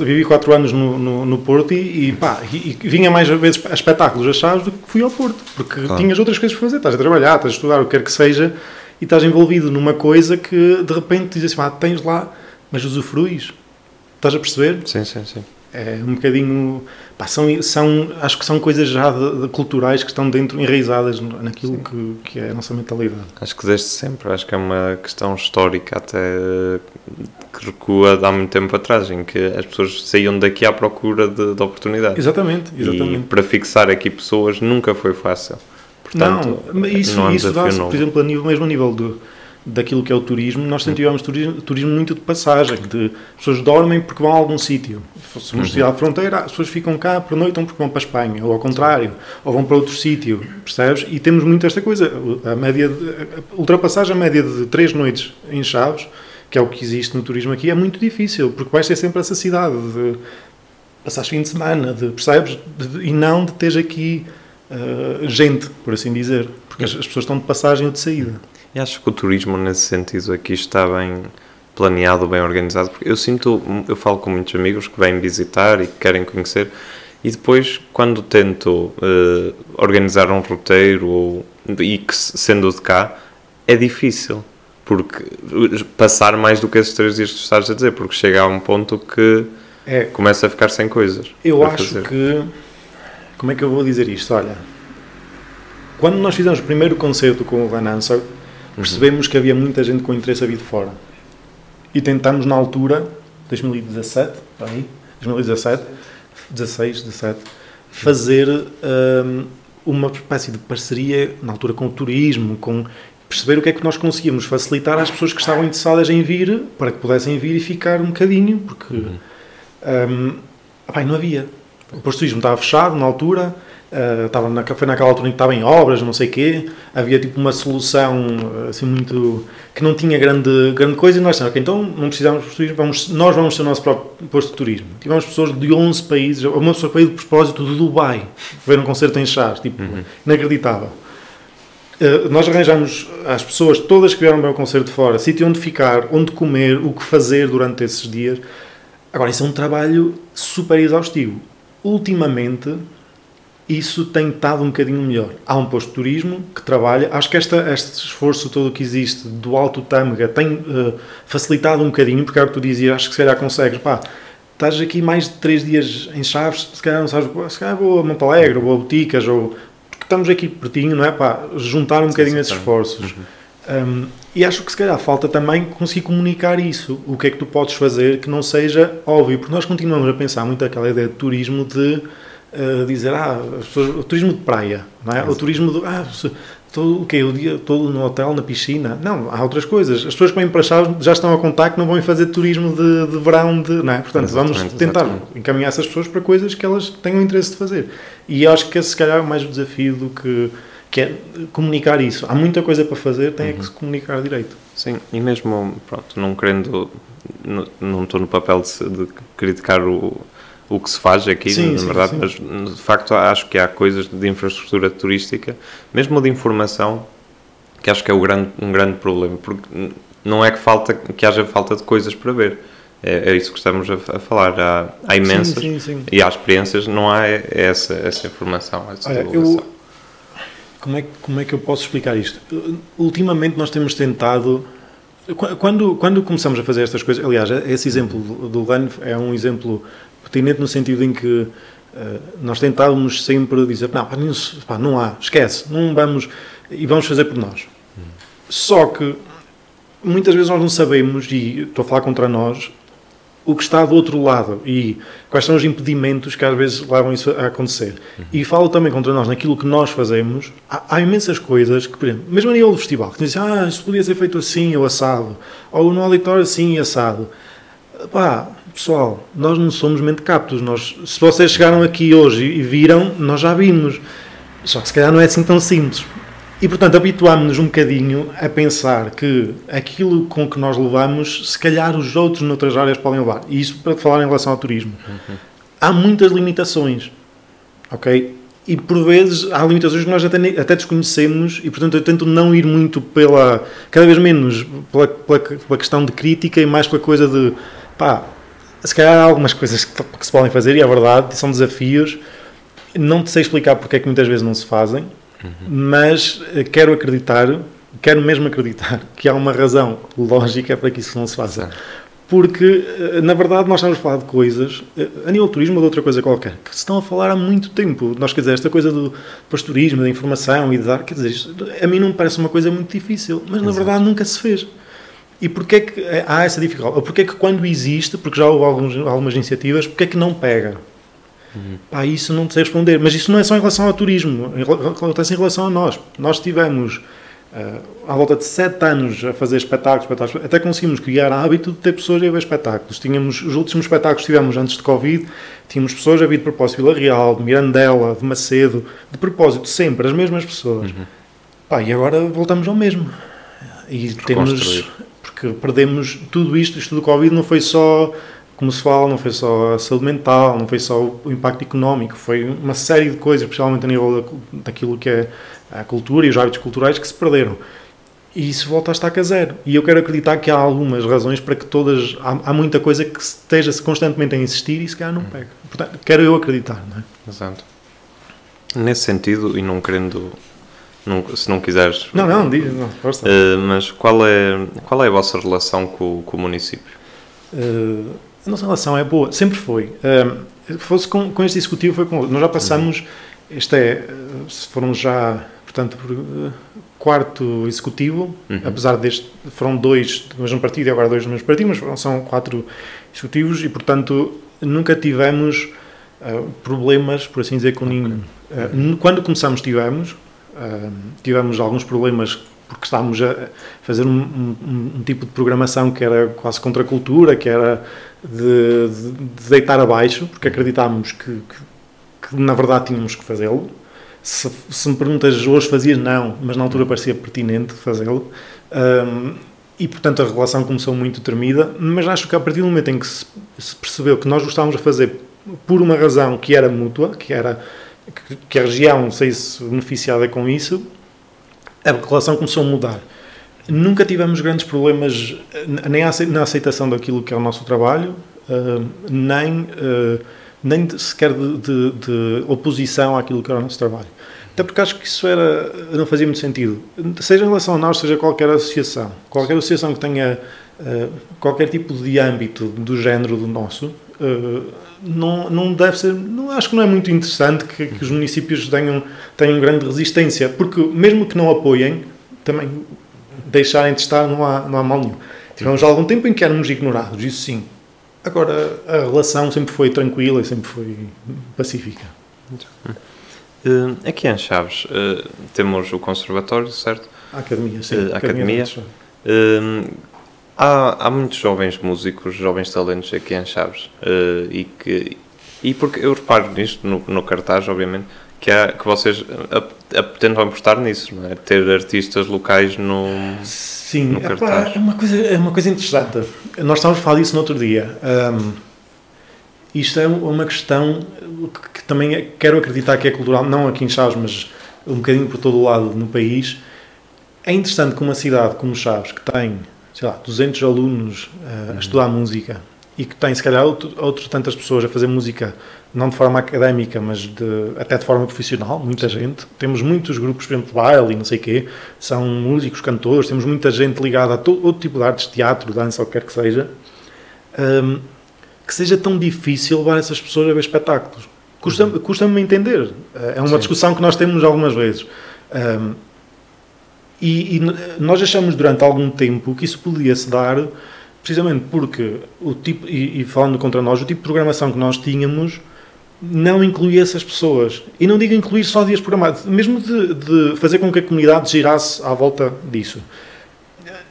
S1: vivi 4 anos no, no, no Porto e, e, pá, e, e vinha mais vezes a espetáculos a Chaves do que fui ao Porto, porque
S3: Claro.
S1: tinhas outras coisas para fazer. Estás a trabalhar, estás a estudar, o que quer que seja, e estás envolvido numa coisa que de repente dizes assim: ah, tens lá, mas usufruis. Estás a perceber?
S3: Sim, sim, sim.
S1: É um bocadinho. Pá, são, são, acho que são coisas já de- de culturais que estão dentro, enraizadas naquilo que, que é a nossa mentalidade.
S3: Acho que desde sempre, acho que é uma questão histórica até eh, que recua de há muito tempo atrás, em que as pessoas saíam daqui à procura de, de oportunidades.
S1: Exatamente,
S3: E
S1: exatamente.
S3: para fixar aqui pessoas nunca foi fácil. Portanto,
S1: não, mas isso,
S3: não é um
S1: isso dá-se, por exemplo, a nível, mesmo a nível do, daquilo que é o turismo, nós sempre tivemos turismo, turismo muito de passagem, de as pessoas dormem porque vão a algum sítio. Se
S3: Uhum.
S1: formos cidade de fronteira, as pessoas ficam cá, pernoitam porque vão para a Espanha, ou ao contrário, ou vão para outro sítio, percebes? E temos muito esta coisa, a média, de, a ultrapassagem a média de três noites em Chaves, que é o que existe no turismo aqui, é muito difícil, porque vais ter sempre essa cidade de passar fim de semana, de, percebes? De- e não de teres aqui uh, gente, por assim dizer, porque as, as pessoas estão de passagem ou de saída.
S3: E acho que o turismo, nesse sentido, aqui está bem planeado, bem organizado, porque eu sinto, eu falo com muitos amigos que vêm visitar e que querem conhecer, e depois, quando tento eh, organizar um roteiro, ou, e que se- sendo de cá, é difícil, porque eh, passar mais do que esses três dias que estás a dizer, porque chega a um ponto que
S1: É,
S3: começa a ficar sem coisas.
S1: eu acho
S3: fazer.
S1: que. Como é que eu vou dizer isto? Olha, quando nós fizemos o primeiro concerto com o Van Answer, percebemos que havia muita gente com interesse a vir de fora. E tentámos na altura, 2017, por aí, 2017, 16, 17, fazer hum, uma espécie de parceria, na altura com o turismo, com perceber o que é que nós conseguíamos facilitar às pessoas que estavam interessadas em vir, para que pudessem vir e ficar um bocadinho, porque hum, epá, não havia. O posto turismo estava fechado na altura, Uh, estava na, foi naquela altura em que estava em obras, não sei o quê, havia tipo uma solução assim muito que não tinha grande, grande coisa e nós dissemos, okay, então não precisamos de turismo, vamos, nós vamos ser o nosso próprio posto de turismo. Tivemos pessoas de 11 países, uma pessoa veio de propósito de Dubai, ver um concerto em Chás, tipo, uhum. inacreditável. Uh, nós arranjamos as pessoas todas que vieram para o concerto de fora, sítio onde ficar, onde comer, o que fazer durante esses dias. Agora, isso é um trabalho super exaustivo. Ultimamente, isso tem estado um bocadinho melhor. Há um posto de turismo que trabalha, acho que esta, este esforço todo que existe do Alto Tâmega tem uh, facilitado um bocadinho, porque é o que tu dizias, acho que se calhar consegues, pá, estás aqui mais de 3 dias em Chaves, se calhar não sabes, se calhar vou a Monte Alegre, vou a Boticas, ou porque estamos aqui pertinho, não é? Pá, juntar um bocadinho esses esforços. Uhum. Um, e acho que se calhar falta também conseguir comunicar isso, o que é que tu podes fazer que não seja óbvio, porque nós continuamos a pensar muito aquela ideia de turismo de uh, dizer, ah, pessoas, o turismo de praia, não é? o turismo de, ah, todo, o quê? O dia todo no hotel, na piscina. Não, há outras coisas. As pessoas que vêm para Chaves já estão a contar que não vão fazer turismo de, de verão, de, não é? Portanto, exatamente, vamos tentar exatamente. encaminhar essas pessoas para coisas que elas tenham interesse de fazer. E acho que esse, se calhar, é mais o desafio do que, que é comunicar isso. Há muita coisa para fazer, tem uhum. é que se comunicar direito.
S3: Sim, e mesmo, pronto, não querendo, não, não estou no papel de, de criticar o o que se faz aqui, sim, na verdade, sim. mas de facto acho que há coisas de infraestrutura turística, mesmo de informação, que acho que é o grande, um grande problema, porque não é que, falta, que haja falta de coisas para ver. É, é isso que estamos a, a falar. Há, há imensas e há experiências, não há essa, essa informação. Essa
S1: Olha, eu, como, é, como é que eu posso explicar isto? Ultimamente nós temos tentado. Quando, quando começamos a fazer estas coisas, aliás, esse exemplo do LAN é um exemplo pertinente no sentido em que uh, nós tentávamos sempre dizer, não, pá, não há, esquece, não vamos, e vamos fazer por nós. Hum. Só que muitas vezes nós não sabemos, e estou a falar contra nós, o que está do outro lado e quais são os impedimentos que às vezes levam isso a acontecer. Uhum. E falo também contra nós naquilo que nós fazemos. Há, há, imensas coisas que, por exemplo, mesmo a nível do festival, que dizem, ah, isso podia ser feito assim ou assado, ou no auditório assim e assado. Pá, pessoal, nós não somos mente captos. Nós, se vocês chegaram aqui hoje e viram, nós já vimos. Só que se calhar não é assim tão simples. E portanto habituámos-nos um bocadinho a pensar que aquilo com que nós levamos, se calhar os outros noutras áreas podem levar. E isso para falar em relação ao turismo. Uhum. Há muitas limitações. Ok? E por vezes há limitações que nós até, até desconhecemos e portanto eu tento não ir muito pela, cada vez menos pela, pela, pela questão de crítica e mais pela coisa de pá, se calhar há algumas coisas que, que, se podem fazer, e é verdade, são desafios. Não te sei explicar porque é que muitas vezes não se fazem, uhum. mas eh, quero acreditar, quero mesmo acreditar, que há uma razão lógica para que isso não se faça. Porque, eh, na verdade, nós estamos a falar de coisas, eh, a nível de turismo ou de outra coisa qualquer, que se estão a falar há muito tempo. Nós, quer dizer, esta coisa do pastorismo, da informação e de dar, quer dizer, isto, a mim não me parece uma coisa muito difícil, mas Exato. na verdade nunca se fez. E porquê é que há essa dificuldade? Ou porquê é que quando existe, porque já houve alguns, algumas iniciativas, porquê é que não pega? Uhum. Pá, isso não sei responder. Mas isso não é só em relação ao turismo, acontece em relação a nós. Nós tivemos uh, à volta de sete anos a fazer espetáculos, espetáculos, até conseguimos criar hábito de ter pessoas a ver espetáculos. Tínhamos, os últimos espetáculos que tivemos antes de Covid, tínhamos pessoas a vir de propósito de Vila Real, de Mirandela, de Macedo, de propósito sempre, as mesmas pessoas. Uhum. Pá, e agora voltamos ao mesmo. E temos porque perdemos tudo isto, isto do Covid não foi só, como se fala, não foi só a saúde mental, não foi só o impacto económico, foi uma série de coisas, especialmente a nível da, daquilo que é a cultura e os hábitos culturais que se perderam. E isso volta a estar a zero. E eu quero acreditar que há algumas razões para que todas. Há, há muita coisa que esteja-se constantemente a insistir e se calhar não pega. Portanto, quero eu acreditar, não é?
S3: Exato. Nesse sentido, e não querendo não, se não quiseres.
S1: Não, não, diz, não, força.
S3: Uh, mas qual é, qual é a vossa relação com, com o município?
S1: Uh, a nossa relação é boa, sempre foi. Uh, fosse com, com este executivo, foi com. Nós já passamos, uhum. este é, foram já, portanto, por, quarto executivo,
S3: Uhum.
S1: apesar deste, foram dois do mesmo partido e agora dois do mesmo partido, mas foram- são quatro executivos e, portanto, nunca tivemos ah, problemas, por assim dizer, com nenhum. Ah, n- quando começamos, tivemos. Tivemos alguns problemas porque estávamos a fazer um, um- um- um tipo de programação que era quase contra a cultura, que era de, de- de deitar abaixo, porque acreditávamos que, que- que, na verdade tínhamos que fazê-lo. Se, se me perguntas hoje fazias, não, mas na altura parecia pertinente fazê-lo. Ahm, e portanto a relação começou muito tremida, mas acho que a partir do momento em que se, se percebeu que nós o estávamos a fazer por uma razão que era mútua, que era que, a região saísse beneficiada com isso, a relação começou a mudar. Nunca tivemos grandes problemas eh, nem na aceitação daquilo que é o nosso trabalho, eh, nem, eh, nem sequer de, de- de oposição àquilo que era o nosso trabalho. Até porque acho que isso era, não fazia muito sentido. Seja em relação a nós, seja qualquer associação, qualquer associação que tenha qualquer tipo de âmbito do género do nosso, eh, não, não deve ser. Não, acho que não é muito interessante que, que os municípios tenham, tenham grande resistência, porque mesmo que não apoiem, também deixarem de estar não há, não há mal nenhum. Tivemos algum tempo em que éramos ignorados, isso sim. Agora, a relação sempre foi tranquila e sempre foi pacífica.
S3: Eh, aqui em Chaves eh, temos o conservatório, certo?
S1: A academia, sim.
S3: A academia? Eh, há, há muitos jovens músicos, jovens talentos aqui em Chaves eh, e que e porque eu reparo nisto no, no cartaz, obviamente, que, há, que vocês a, a, tentam apostar nisso, não é? Ter artistas locais no.
S1: Sim,
S3: no
S1: epá,
S3: cartaz.
S1: é, uma coisa, é uma coisa interessante. Nós estávamos a falar disso no outro dia. Ahm, isto é uma questão que, que também é- quero acreditar que é cultural, não aqui em Chaves, mas um bocadinho por todo o lado no país. É interessante que uma cidade como Chaves, que tem, sei lá, 200 alunos ah, a estudar música e que tem, se calhar, outro, outras tantas pessoas a fazer música, não de forma académica, mas de, até de forma profissional, muita gente. Temos muitos grupos, por exemplo, de baile e não sei o quê, são músicos, cantores, temos muita gente ligada a todo outro tipo de artes, teatro, dança, o que quer que seja. Ahm, que seja tão difícil levar essas pessoas a ver espetáculos. Custa-me custa-me entender. É uma discussão que nós temos algumas vezes. Ahm, e, e nós achamos durante algum tempo que isso podia se dar precisamente porque o tipo, e, e falando contra nós, o tipo de programação que nós tínhamos não incluía essas pessoas. E não digo incluir só dias programados, mesmo de, de fazer com que a comunidade girasse à volta disso.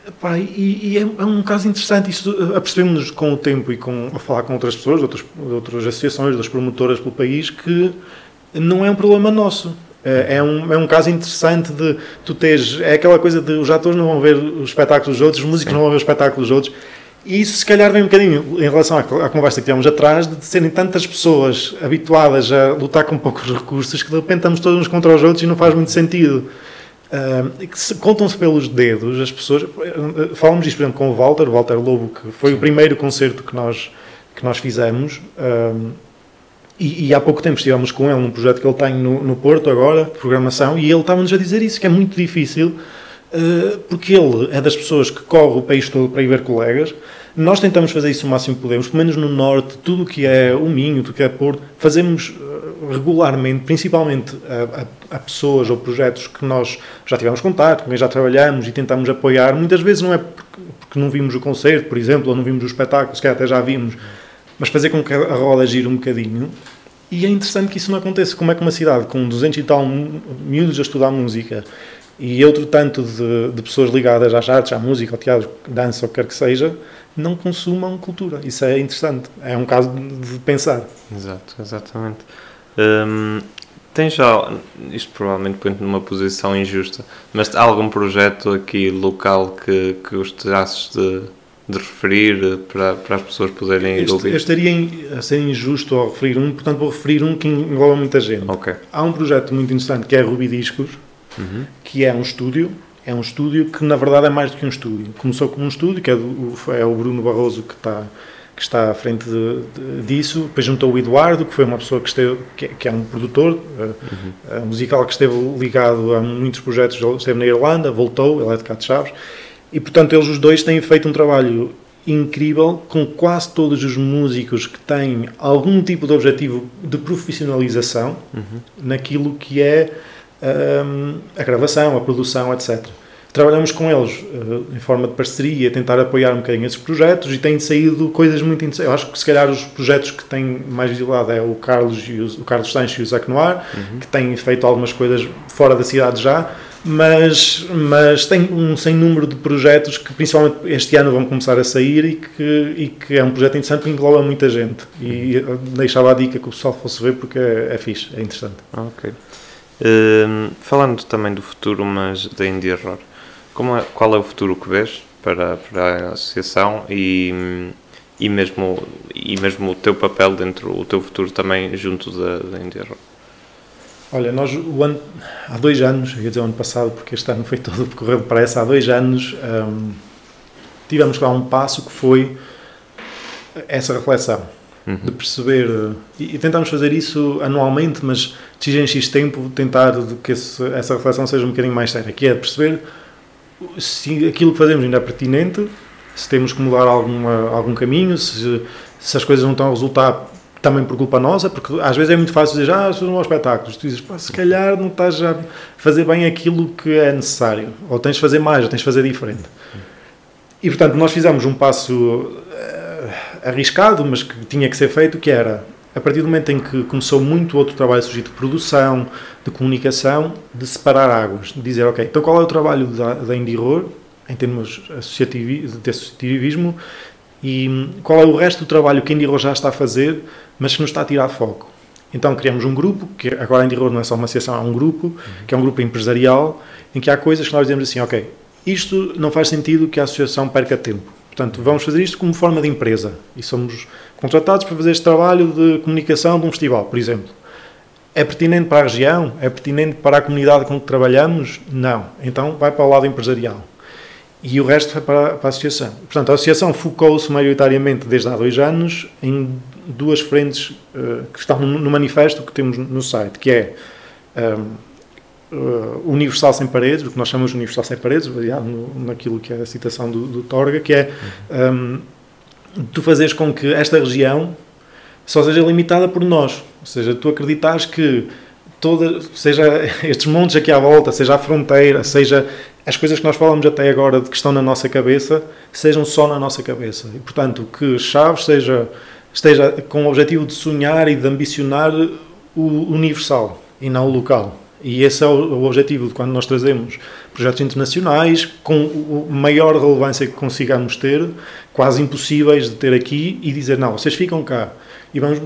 S1: Epá, e, e é, é um caso interessante, isso apercebemos-nos com o tempo e com, a falar com outras pessoas, outras, outras associações, das promotoras pelo país, que não é um problema nosso. É, é um, é um caso interessante de tu teres. É aquela coisa de os atores não vão ver os espetáculos dos outros, os músicos
S3: Sim.
S1: não vão ver os espetáculos dos outdos. E isso, se calhar, vem um bocadinho em relação à, à conversa que tivemos atrás, de serem tantas pessoas habituadas a lutar com poucos recursos que de repente estamos todos uns contra os outros e não faz muito sentido. Se- Contam-se pelos dedos as pessoas. Falamos disto, por exemplo, com o Walter, o Walter Lobo, que foi o primeiro concerto que nós, que nós fizemos. ah, e, e há pouco tempo estivemos com ele num projeto que ele tem no, no Porto agora, de programação, e ele estava-nos a dizer isso, que é muito difícil, eh, porque ele é das pessoas que corre o país todo para ir ver colegas. Nós tentamos fazer isso o máximo que podemos, pelo menos no Norte, tudo o que é o Minho, tudo o que é Porto, fazemos eh, regularmente, principalmente a, a- a pessoas ou projetos que nós já tivemos contato, com quem já trabalhamos e tentamos apoiar. Muitas vezes não é porque, porque não vimos o concerto, por exemplo, ou não vimos o espetáculo, calhar até já vimos, mas fazer com que a roda gire um bocadinho. E é interessante que isso não aconteça. Como é que uma cidade com 200 e tal miúdos a estudar música e outro tanto de, de pessoas ligadas às artes, à música, ao teatro, dança, o que quer que seja, não consumam cultura. Isso é interessante. É um caso de de pensar.
S3: Exato, exatamente. Hum, tem já, isto provavelmente põe-te numa posição injusta, mas há algum projeto aqui local que, que gostasses de, de referir eh, para, para as pessoas poderem
S1: Este, eu
S3: ouvir?
S1: estaria em- a ser injusto ao referir um, portanto vou referir um que envolve muita gente.
S3: Ok.
S1: Há um projeto muito interessante que é Ruby Discos,
S3: Uhum.
S1: que é um estúdio. É um estúdio que na verdade é mais do que um estúdio. Começou como um estúdio, que é, do, o- é o Bruno Barroso que está, que está à frente de- de- disso. Depois juntou o Eduardo, que foi uma pessoa que, esteve, que, é- que é um produtor eh, eh, musical que esteve ligado a muitos projetos. Esteve na Irlanda, voltou, ele é de de Chaves. E portanto eles os dois têm feito um trabalho incrível com quase todos os músicos que têm algum tipo de objetivo de profissionalização naquilo que é hum, a gravação, a produção, etc. Trabalhamos com eles uh, em forma de parceria, tentar apoiar um bocadinho esses projetos e têm saído coisas muito interessantes. Eu acho que se calhar os projetos que têm mais visibilidade é o Carlos, e o, o Carlos Sancho e o Zac Noir,
S3: Uhum.
S1: que têm feito algumas coisas fora da cidade já, mas, mas tem um sem número de projetos que principalmente este ano vão começar a sair e que, e que é um projeto interessante que engloba muita gente. E eu deixava a dica que o pessoal fosse ver porque é, é fixe, é interessante.
S3: Ok. Hum, falando também do futuro, mas da Indie Horror, como é- qual é o futuro que vês para, para a associação e, e, mesmo, e mesmo o teu papel dentro, o teu futuro também junto da, da Indie Horror?
S1: Olha, nós o ano, há dois anos, ia dizer o ano passado, porque este ano foi todo correndo depressa, há dois anos hum, tivemos lá um passo que foi essa reflexão, de perceber, e, e tentamos fazer isso anualmente, mas de X em X tempo tentar que esse- essa reflexão seja um bocadinho mais séria, que é perceber se aquilo que fazemos ainda é pertinente, se temos que mudar alguma, algum caminho, se, se as coisas não estão a resultar também por culpa nossa, porque às vezes é muito fácil dizer, ah, são maus espetáculos. Tu dizes, se calhar não estás a fazer bem aquilo que é necessário, ou tens de fazer mais, ou tens de fazer diferente. E portanto, nós fizemos um passo eh, arriscado, mas que tinha que ser feito, que era, a partir do momento em que começou muito outro trabalho surgir de produção, de comunicação, de separar águas, de dizer, ok, então qual é o trabalho da, da Indie Horror, em termos associativi, de associativismo, e hum, qual é o resto do trabalho que a Indie Horror já está a fazer, mas que nos está a tirar foco. Então criamos um grupo, que agora a Indie Horror não é só uma associação, é um grupo, que é um grupo empresarial, em que há coisas que nós dizemos assim, ok, isto não faz sentido que a associação perca tempo. Portanto, vamos fazer isto como forma de empresa. E somos contratados para fazer este trabalho de comunicação de um festival, por exemplo. É pertinente para a região? É pertinente para a comunidade com que trabalhamos? Não. Então vai para o lado empresarial. E o resto vai para, para a associação. Portanto, a associação focou-se maioritariamente desde há dois anos em duas frentes eh, que estão no, no manifesto que temos no site, que é ehm, uh, universal sem paredes, o que nós chamamos de universal sem paredes, baseado naquilo que é a citação do, do Torga, que é um, tu fazeres com que esta região só seja limitada por nós. Ou seja, tu acreditares que toda, seja estes montes aqui à volta, seja a fronteira, seja as coisas que nós falamos até agora de que estão na nossa cabeça, sejam só na nossa cabeça. E, portanto, que Chaves seja, esteja com o objetivo de sonhar e de ambicionar o universal e não o local. E esse é o, objetivo de quando nós trazemos projetos internacionais com o maior relevância que consigamos ter, quase impossíveis de ter aqui, e dizer, não, vocês ficam cá. E vamos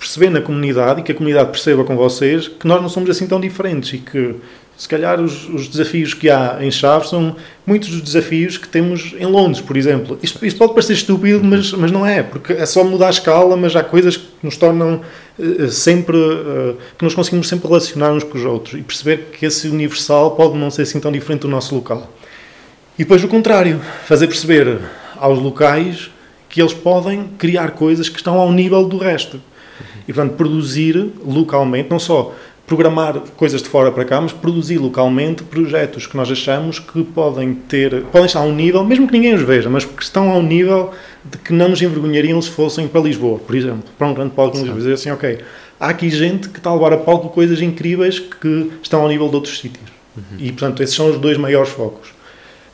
S1: perceber na comunidade e que a comunidade perceba com vocês que nós não somos assim tão diferentes e que se calhar os, os, desafios que há em Chaves são muitos dos desafios que temos em Londres, por exemplo. Isto, isto pode parecer estúpido, mas, mas não é, porque é só mudar a escala, mas há coisas que nos tornam uh, sempre, uh, que nós conseguimos sempre relacionar uns com os outros e perceber que esse universal pode não ser assim tão diferente do nosso local. E depois o contrário, fazer perceber aos locais que eles podem criar coisas que estão ao nível do resto. E, portanto, produzir localmente, não só programar coisas de fora para cá, mas produzir localmente projetos que nós achamos que podem ter, podem estar a um nível, mesmo que ninguém os veja, mas que estão a um nível de que não nos envergonhariam se fossem para Lisboa, por exemplo, para um grande palco em Lisboa, dizer assim, ok, há aqui gente que está a levar a palco coisas incríveis que estão ao nível de outros sítios. Uhum. E, portanto, esses são os dois maiores focos.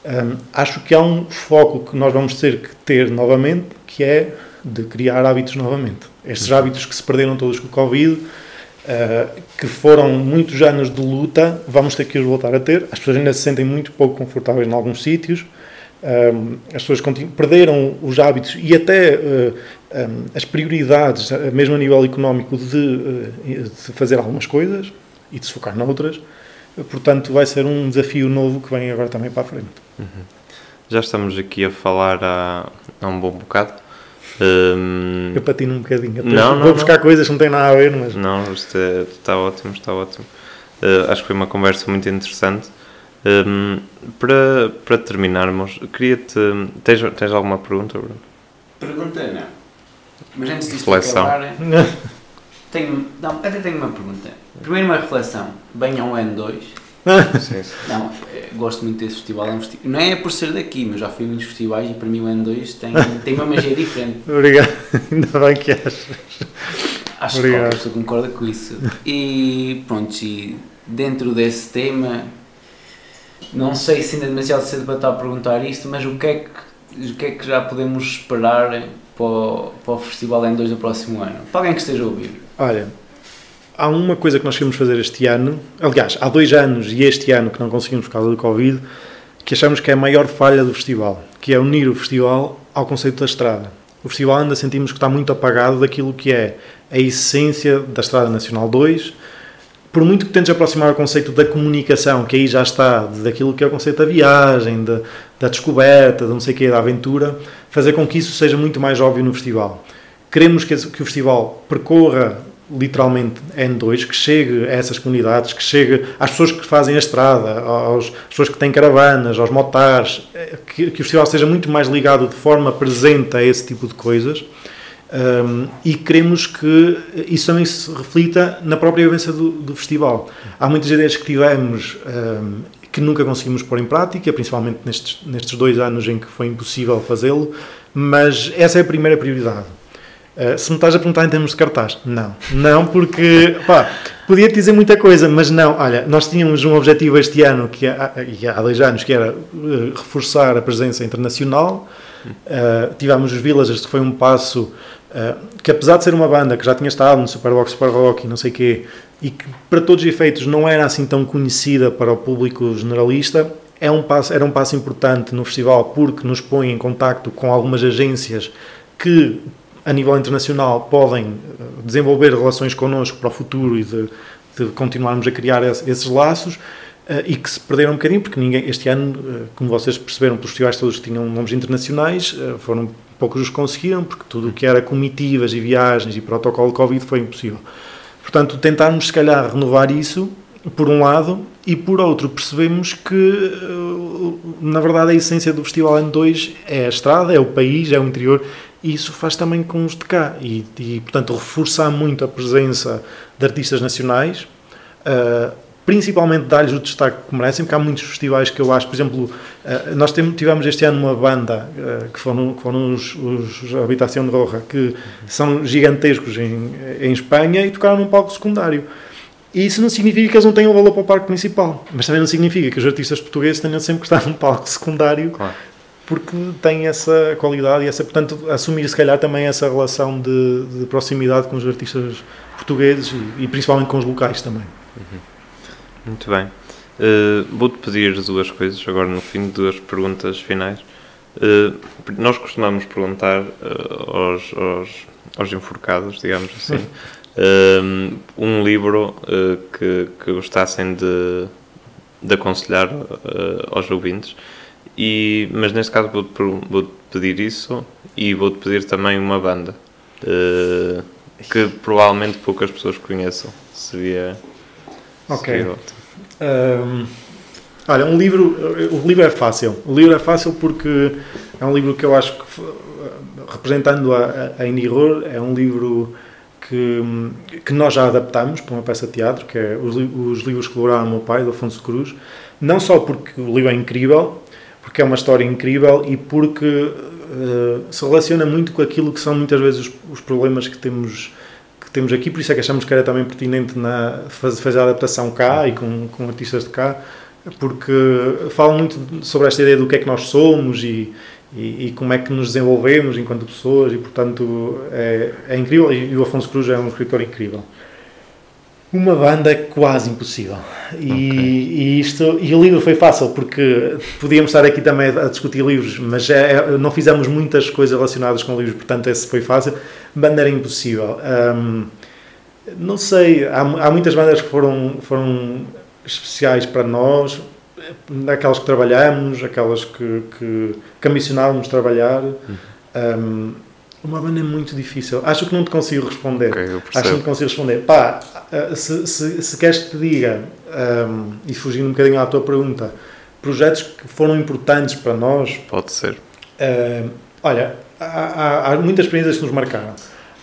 S1: Um, acho que há um foco que nós vamos ter que ter novamente, que é de criar hábitos novamente. Estes hábitos que se perderam todos com o Covid, uh, que foram muitos anos de luta, vamos ter que os voltar a ter. As pessoas ainda se sentem muito pouco confortáveis em alguns sítios. Um, as pessoas perderam os hábitos e até uh, um, as prioridades, mesmo a nível económico, de, uh, de fazer algumas coisas e de se focar noutras. Portanto, vai ser um desafio novo que vem agora também para a frente.
S3: Uhum. Já estamos aqui a falar há, há um bom bocado. Um...
S1: Eu patino um bocadinho. Não, não, vou buscar não. coisas que não têm nada a ver, mas.
S3: Não, isto é, está ótimo, está ótimo. Uh, acho que foi uma conversa muito interessante. Um, para, para terminarmos, queria-te. Tens, tens alguma pergunta, Bruno?
S4: Pergunta não. Mas antes disto
S3: Reflexão.
S4: acabar, tenho, não, até tenho uma pergunta. Primeiro uma reflexão. Bem ao N2.
S3: Sim, sim.
S4: Não, gosto muito desse festival. É um festi não é por ser daqui, mas já fui a muitos festivais e para mim o N2 tem, tem uma magia diferente.
S1: Obrigado. Ainda bem que achas.
S4: Acho Obrigado. que a pessoa concorda com isso. E pronto, e dentro desse tema, não sei se ainda é demasiado cedo para estar a perguntar isto, mas o que é que, o que, é que já podemos esperar para o, para o Festival N2 do próximo ano? Para alguém que esteja a ouvir.
S1: Olha, há uma coisa que nós queremos fazer este ano, aliás, há dois anos e este ano que não conseguimos por causa do Covid, que achamos que é a maior falha do festival, que é unir o festival ao conceito da estrada. O festival ainda sentimos que está muito apagado daquilo que é a essência da Estrada Nacional 2, por muito que tentes aproximar o conceito da comunicação, que aí já está, daquilo que é o conceito da viagem, da, da descoberta, de não sei o que, da aventura, fazer com que isso seja muito mais óbvio no festival. Queremos que, que o festival percorra literalmente N2, que chegue a essas comunidades, que chegue às pessoas que fazem a estrada, às pessoas que têm caravanas, aos motares, que, que o festival seja muito mais ligado de forma presente a esse tipo de coisas. Um, e queremos que isso também se reflita na própria vivência do, do festival. Há muitas ideias que tivemos um, que nunca conseguimos pôr em prática, principalmente nestes, nestes dois anos em que foi impossível fazê-lo, mas essa é a primeira prioridade. Uh, se me estás a perguntar em termos de cartaz, não. Não, porque pá, podia dizer muita coisa, mas não. Olha, nós tínhamos um objetivo este ano, que há, há dois anos, que era uh, reforçar a presença internacional. Uh, tivemos os Villagers, que foi um passo que, apesar de ser uma banda que já tinha estado no Superbox Super Rock e não sei o quê, e que para todos os efeitos não era assim tão conhecida para o público generalista, é um passo, era um passo importante no festival porque nos põe em contacto com algumas agências que a nível internacional podem eh, desenvolver relações connosco para o futuro e de, de continuarmos a criar esses laços uh, e que se perderam um bocadinho, porque ninguém, este ano, uh, como vocês perceberam, pelos festivais todos tinham nomes internacionais, uh, foram poucos os conseguiram, porque tudo o que era comitivas e viagens e protocolo Covid foi impossível. Portanto, tentarmos se calhar renovar isso, por um lado, e por outro, percebemos que na verdade a essência do Festival N2 é a estrada, é o país, é o interior e isso faz também com os de cá. E, e portanto reforçar muito a presença de artistas nacionais uh, principalmente dar-lhes o destaque que merecem porque há muitos festivais que eu acho por exemplo uh, nós tivemos este ano uma banda uh, que foram, que foram os, os Habitação de Roja que são gigantescos em, em Espanha e tocaram num palco secundário. Isso não significa que eles não tenham valor para o palco principal, mas também não significa que os artistas portugueses tenham sempre que estar num palco secundário claro porque tem essa qualidade e essa, portanto, assumir se calhar também essa relação de, de proximidade com os artistas portugueses e, e, principalmente com os locais também.
S3: Uhum. Muito bem. Uh, Vou-te pedir duas coisas, agora no fim, duas perguntas finais. Uh, nós costumamos perguntar uh, aos, aos, aos, enforcados, digamos assim, um livro que, que gostassem de, de aconselhar aos ouvintes. E, mas neste caso vou-te vou pedir isso e vou-te pedir também uma banda uh, que provavelmente poucas pessoas conheçam. Seria.
S1: Ok. Seria um, olha, um livro. O livro é fácil. O livro é fácil porque é um livro que eu acho que, representando a, a Iniror, é um livro que, que nós já adaptamos para uma peça de teatro, que é os, os livros que lograram o meu pai, do Afonso Cruz. Não só porque o livro é incrível, porque é uma história incrível e porque uh, se relaciona muito com aquilo que são muitas vezes os, os, problemas que temos que temos aqui, por isso é que achamos que era também pertinente na, fazer, a adaptação cá e com, com artistas de cá, porque falam muito sobre esta ideia do que é que nós somos e, e, e, como é que nos desenvolvemos enquanto pessoas e portanto é, é incrível e, e o Afonso Cruz é um escritor incrível. Uma banda quase impossível. E, okay. e, isto, e o livro foi fácil, porque podíamos estar aqui também a discutir livros, mas é, não fizemos muitas coisas relacionadas com livros, portanto esse foi fácil. Banda era impossível. Um, não sei, há, há muitas bandas que foram, foram especiais para nós, aquelas que trabalhamos, aquelas que, que, que ambicionávamos trabalhar. Uhum. Um, uma banda é muito difícil. Acho que não te consigo responder.
S3: Okay,
S1: Acho que não te consigo responder. Pá, eh, se, se, se queres que te diga, um, ehm, e fugindo um bocadinho à tua pergunta, projetos que foram importantes para nós.
S3: Pode ser.
S1: Uh, olha, há, há, há, muitas experiências que nos marcaram.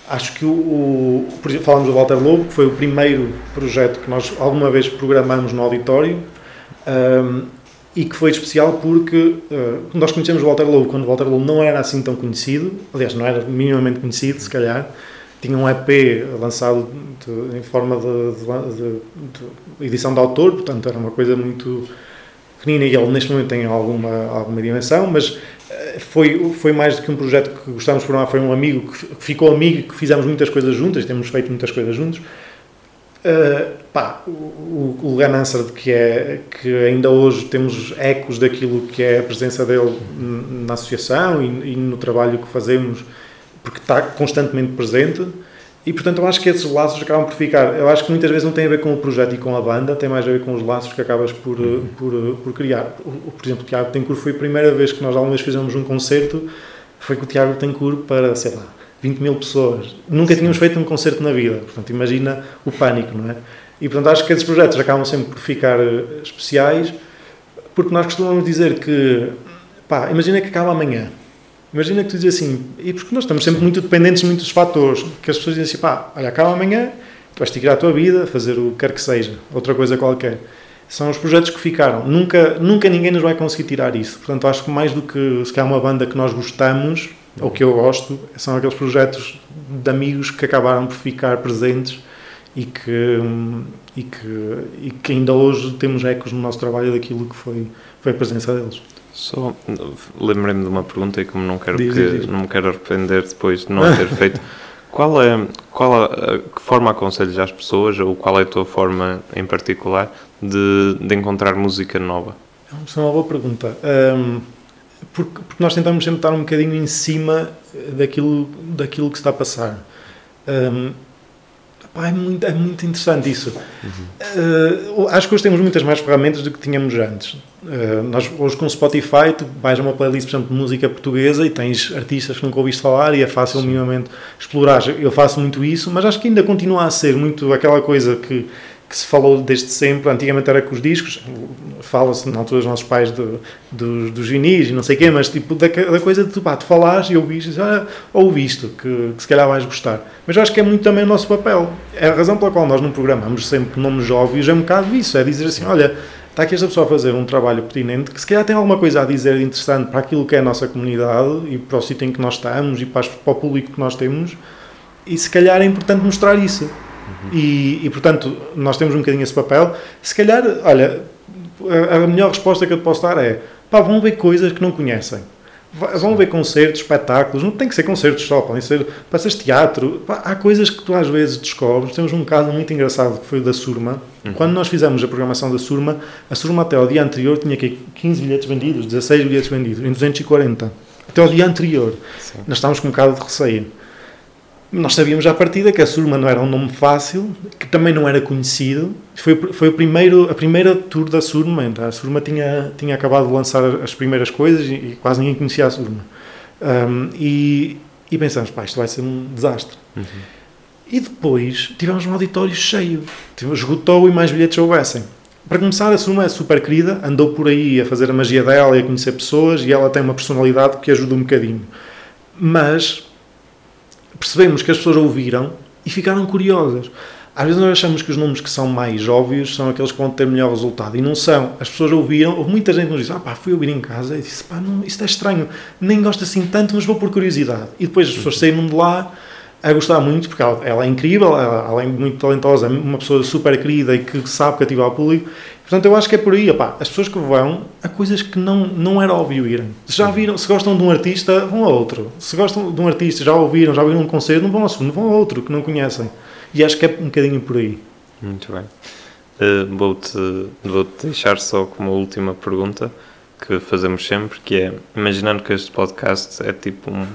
S1: Acho que o, o, por exemplo, falamos do Walter Lobo, que foi o primeiro projeto que nós alguma vez programamos no auditório. Um, ehm, e que foi especial porque uh, nós conhecemos o Walter Lowe quando o Walter Lowe não era assim tão conhecido, aliás, não era minimamente conhecido, se calhar. tinha um EP lançado de, em forma de, de, de, edição de autor, portanto era uma coisa muito pequenina e ele neste momento tem alguma, alguma dimensão, mas eh, foi, foi mais do que um projeto que gostávamos de formar, foi um amigo que ficou amigo, que fizemos muitas coisas juntas, temos feito muitas coisas juntos. Uh, pá, o, o Ganancer, que é que ainda hoje temos ecos daquilo que é a presença dele na associação e, e no trabalho que fazemos, porque está constantemente presente. E portanto eu acho que esses laços acabam por ficar. Eu acho que muitas vezes não tem a ver com o projeto e com a banda, tem mais a ver com os laços que acabas por, por, por criar. Por exemplo, o Tiago Tencourt foi a primeira vez que nós alguma vez fizemos um concerto, foi com o Tiago Tencourt para, sei lá, 20 mil pessoas. Nunca Sim. tínhamos feito um concerto na vida, portanto, imagina o pânico, não é? E, portanto, acho que esses projetos acabam sempre por ficar eh, especiais, porque nós costumamos dizer que, pá, imagina que acaba amanhã. Imagina que tu dizes assim, e porque nós estamos sempre muito dependentes de muitos fatores, que as pessoas dizem assim, pá, olha, acaba amanhã, tu vais tirar a tua vida, fazer o que quer que seja, outra coisa qualquer. São os projetos que ficaram. Nunca, nunca ninguém nos vai conseguir tirar isso. Portanto, acho que mais do que se calhar uma banda que nós gostamos, o que eu gosto são aqueles projetos de amigos que acabaram por ficar presentes e que, e que, e que ainda hoje temos ecos no nosso trabalho daquilo que foi, foi a presença deles.
S3: Só lembrei-me de uma pergunta e como não quero diz, que diz. não me quero arrepender depois de não a ter feito. Qual é, qual a, que forma aconselhas às pessoas ou qual é a tua forma em particular de, de encontrar música nova?
S1: É uma boa pergunta. Um, porque, porque, nós tentamos sempre estar um bocadinho em cima daquilo, daquilo que está a passar. Um, pá, é, muito, é muito interessante isso. Uhum. Uh, acho que hoje temos muitas mais ferramentas do que tínhamos antes. Uh, nós, hoje com o Spotify, tu vais a uma playlist, por exemplo, de música portuguesa e tens artistas que nunca ouviste falar e é fácil minimamente explorar. Eu faço muito isso, mas acho que ainda continua a ser muito aquela coisa que que se falou desde sempre, antigamente era com os discos, fala-se na altura dos nossos pais do, do, dos vinis e não sei o quê, mas tipo da, da coisa de tu, pá, tu falares e ouviste, ah, ouvi isto, que, que se calhar vais gostar. Mas eu acho que é muito também o nosso papel. É a razão pela qual nós não programamos sempre nomes óbvios, é um bocado isso, é dizer assim, olha, está aqui esta pessoa a fazer um trabalho pertinente que se calhar tem alguma coisa a dizer interessante para aquilo que é a nossa comunidade e para o sítio em que nós estamos e para, para o público que nós temos e se calhar é importante mostrar isso. Uhum. E, e, portanto, nós temos um bocadinho esse papel. Se calhar, olha, a melhor resposta que eu te posso dar é: pá, vão ver coisas que não conhecem. Vão ver concertos, espetáculos, não tem que ser concertos só, podem ser peças de teatro. Pá, há coisas que tu às vezes descobres. Temos um caso muito engraçado que foi o da Surma. Uhum. Quando nós fizemos a programação da Surma, a Surma até ao dia anterior tinha aqui 15 bilhetes vendidos, 16 bilhetes vendidos, em 240. Até ao dia anterior. Sim. Nós estávamos com um bocado de receio nós sabíamos à partida que a Surma não era um nome fácil, que também não era conhecido. Foi, foi o primeiro, a primeira tour da Surma. Então a Surma tinha, tinha acabado de lançar as primeiras coisas e, e quase ninguém conhecia a Surma. Um, e, e pensamos, pá, isto vai ser um desastre. Uhum. E depois tivemos um auditório cheio. Esgotou e mais bilhetes houvessem. Para começar, a Surma é super querida, andou por aí a fazer a magia dela e a conhecer pessoas e ela tem uma personalidade que ajuda um bocadinho. Mas percebemos que as pessoas ouviram e ficaram curiosas. Às vezes nós achamos que os números que são mais óbvios são aqueles que vão ter melhor resultado. E não são. As pessoas ouviram, houve muita gente nos disse, ah pá, fui ouvir em casa e disse, pá, não, isto é estranho, nem gosto assim tanto, mas vou por curiosidade. E depois as pessoas saíram de lá a gostar muito, porque ela, ela é incrível, ela, além de muito talentosa, é uma pessoa super querida e que sabe cativar o público. Portanto, eu acho que é por aí, opá, as pessoas que vão a coisas que não, não era óbvio irem. Se já viram, se gostam de um artista, vão a outro. Se gostam de um artista, já ouviram, já ouviram um concerto, não vão ao segundo, vão a outro que não conhecem. E acho que é um bocadinho por aí.
S3: Muito bem. Uh, Vou-te vou -te deixar só como última pergunta que fazemos sempre, que é, imaginando que este podcast é tipo um,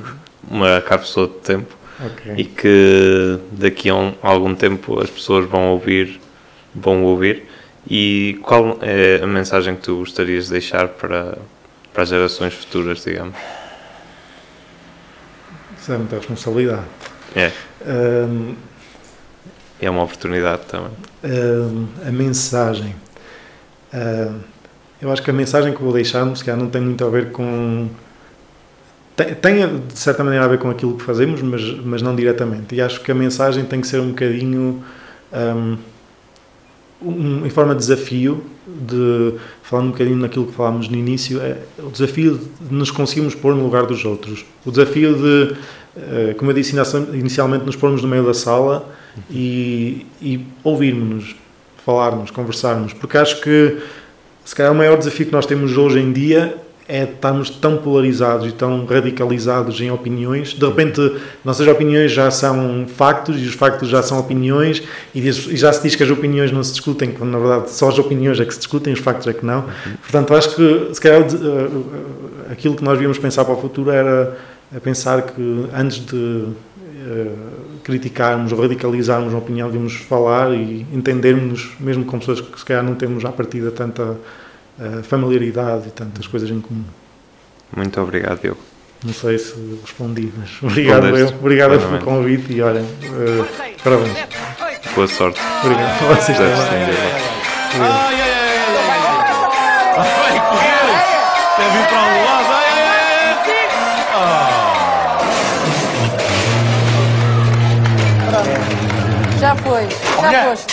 S3: uma cápsula de tempo okay. e que daqui a, um, a algum tempo as pessoas vão ouvir, vão ouvir e qual é a mensagem que tu gostarias de deixar para, para as gerações futuras, digamos?
S1: Isso é muita responsabilidade.
S3: É. Um, é uma oportunidade também.
S1: Um, a mensagem. Um, eu acho que a mensagem que vou deixar, se calhar, não tem muito a ver com. Tem, tem, de certa maneira a ver com aquilo que fazemos, mas, mas não diretamente. E acho que a mensagem tem que ser um bocadinho. Um, um, em forma de desafio, de, falando um bocadinho naquilo que falámos no início, é o desafio de nos conseguirmos pôr no lugar dos outros. O desafio de, eh, como eu disse inicialmente, nos pormos no meio da sala e, e ouvirmos-nos, falarmos, conversarmos, porque acho que se calhar o maior desafio que nós temos hoje em dia é estarmos tão polarizados e tão radicalizados em opiniões. De repente, nossas opiniões já são factos e os factos já são opiniões e, já se diz que as opiniões não se discutem, quando na verdade só as opiniões é que se discutem, os factos é que não. Portanto, acho que se calhar eh, aquilo que nós devíamos pensar para o futuro era pensar que antes de criticarmos ou radicalizarmos uma opinião, devíamos falar e entendermos, mesmo com pessoas que se calhar não temos à partida tanta familiaridade e tantas coisas em comum.
S3: Muito obrigado, Diogo.
S1: Não sei se respondi, mas obrigado eu. Obrigado pelo convite e olha, uh, parabéns.
S3: Boa sorte.
S1: Obrigado. Vocês também.
S6: Até vir para o lado. Ai, ai, ai.
S7: Já foi, já foste.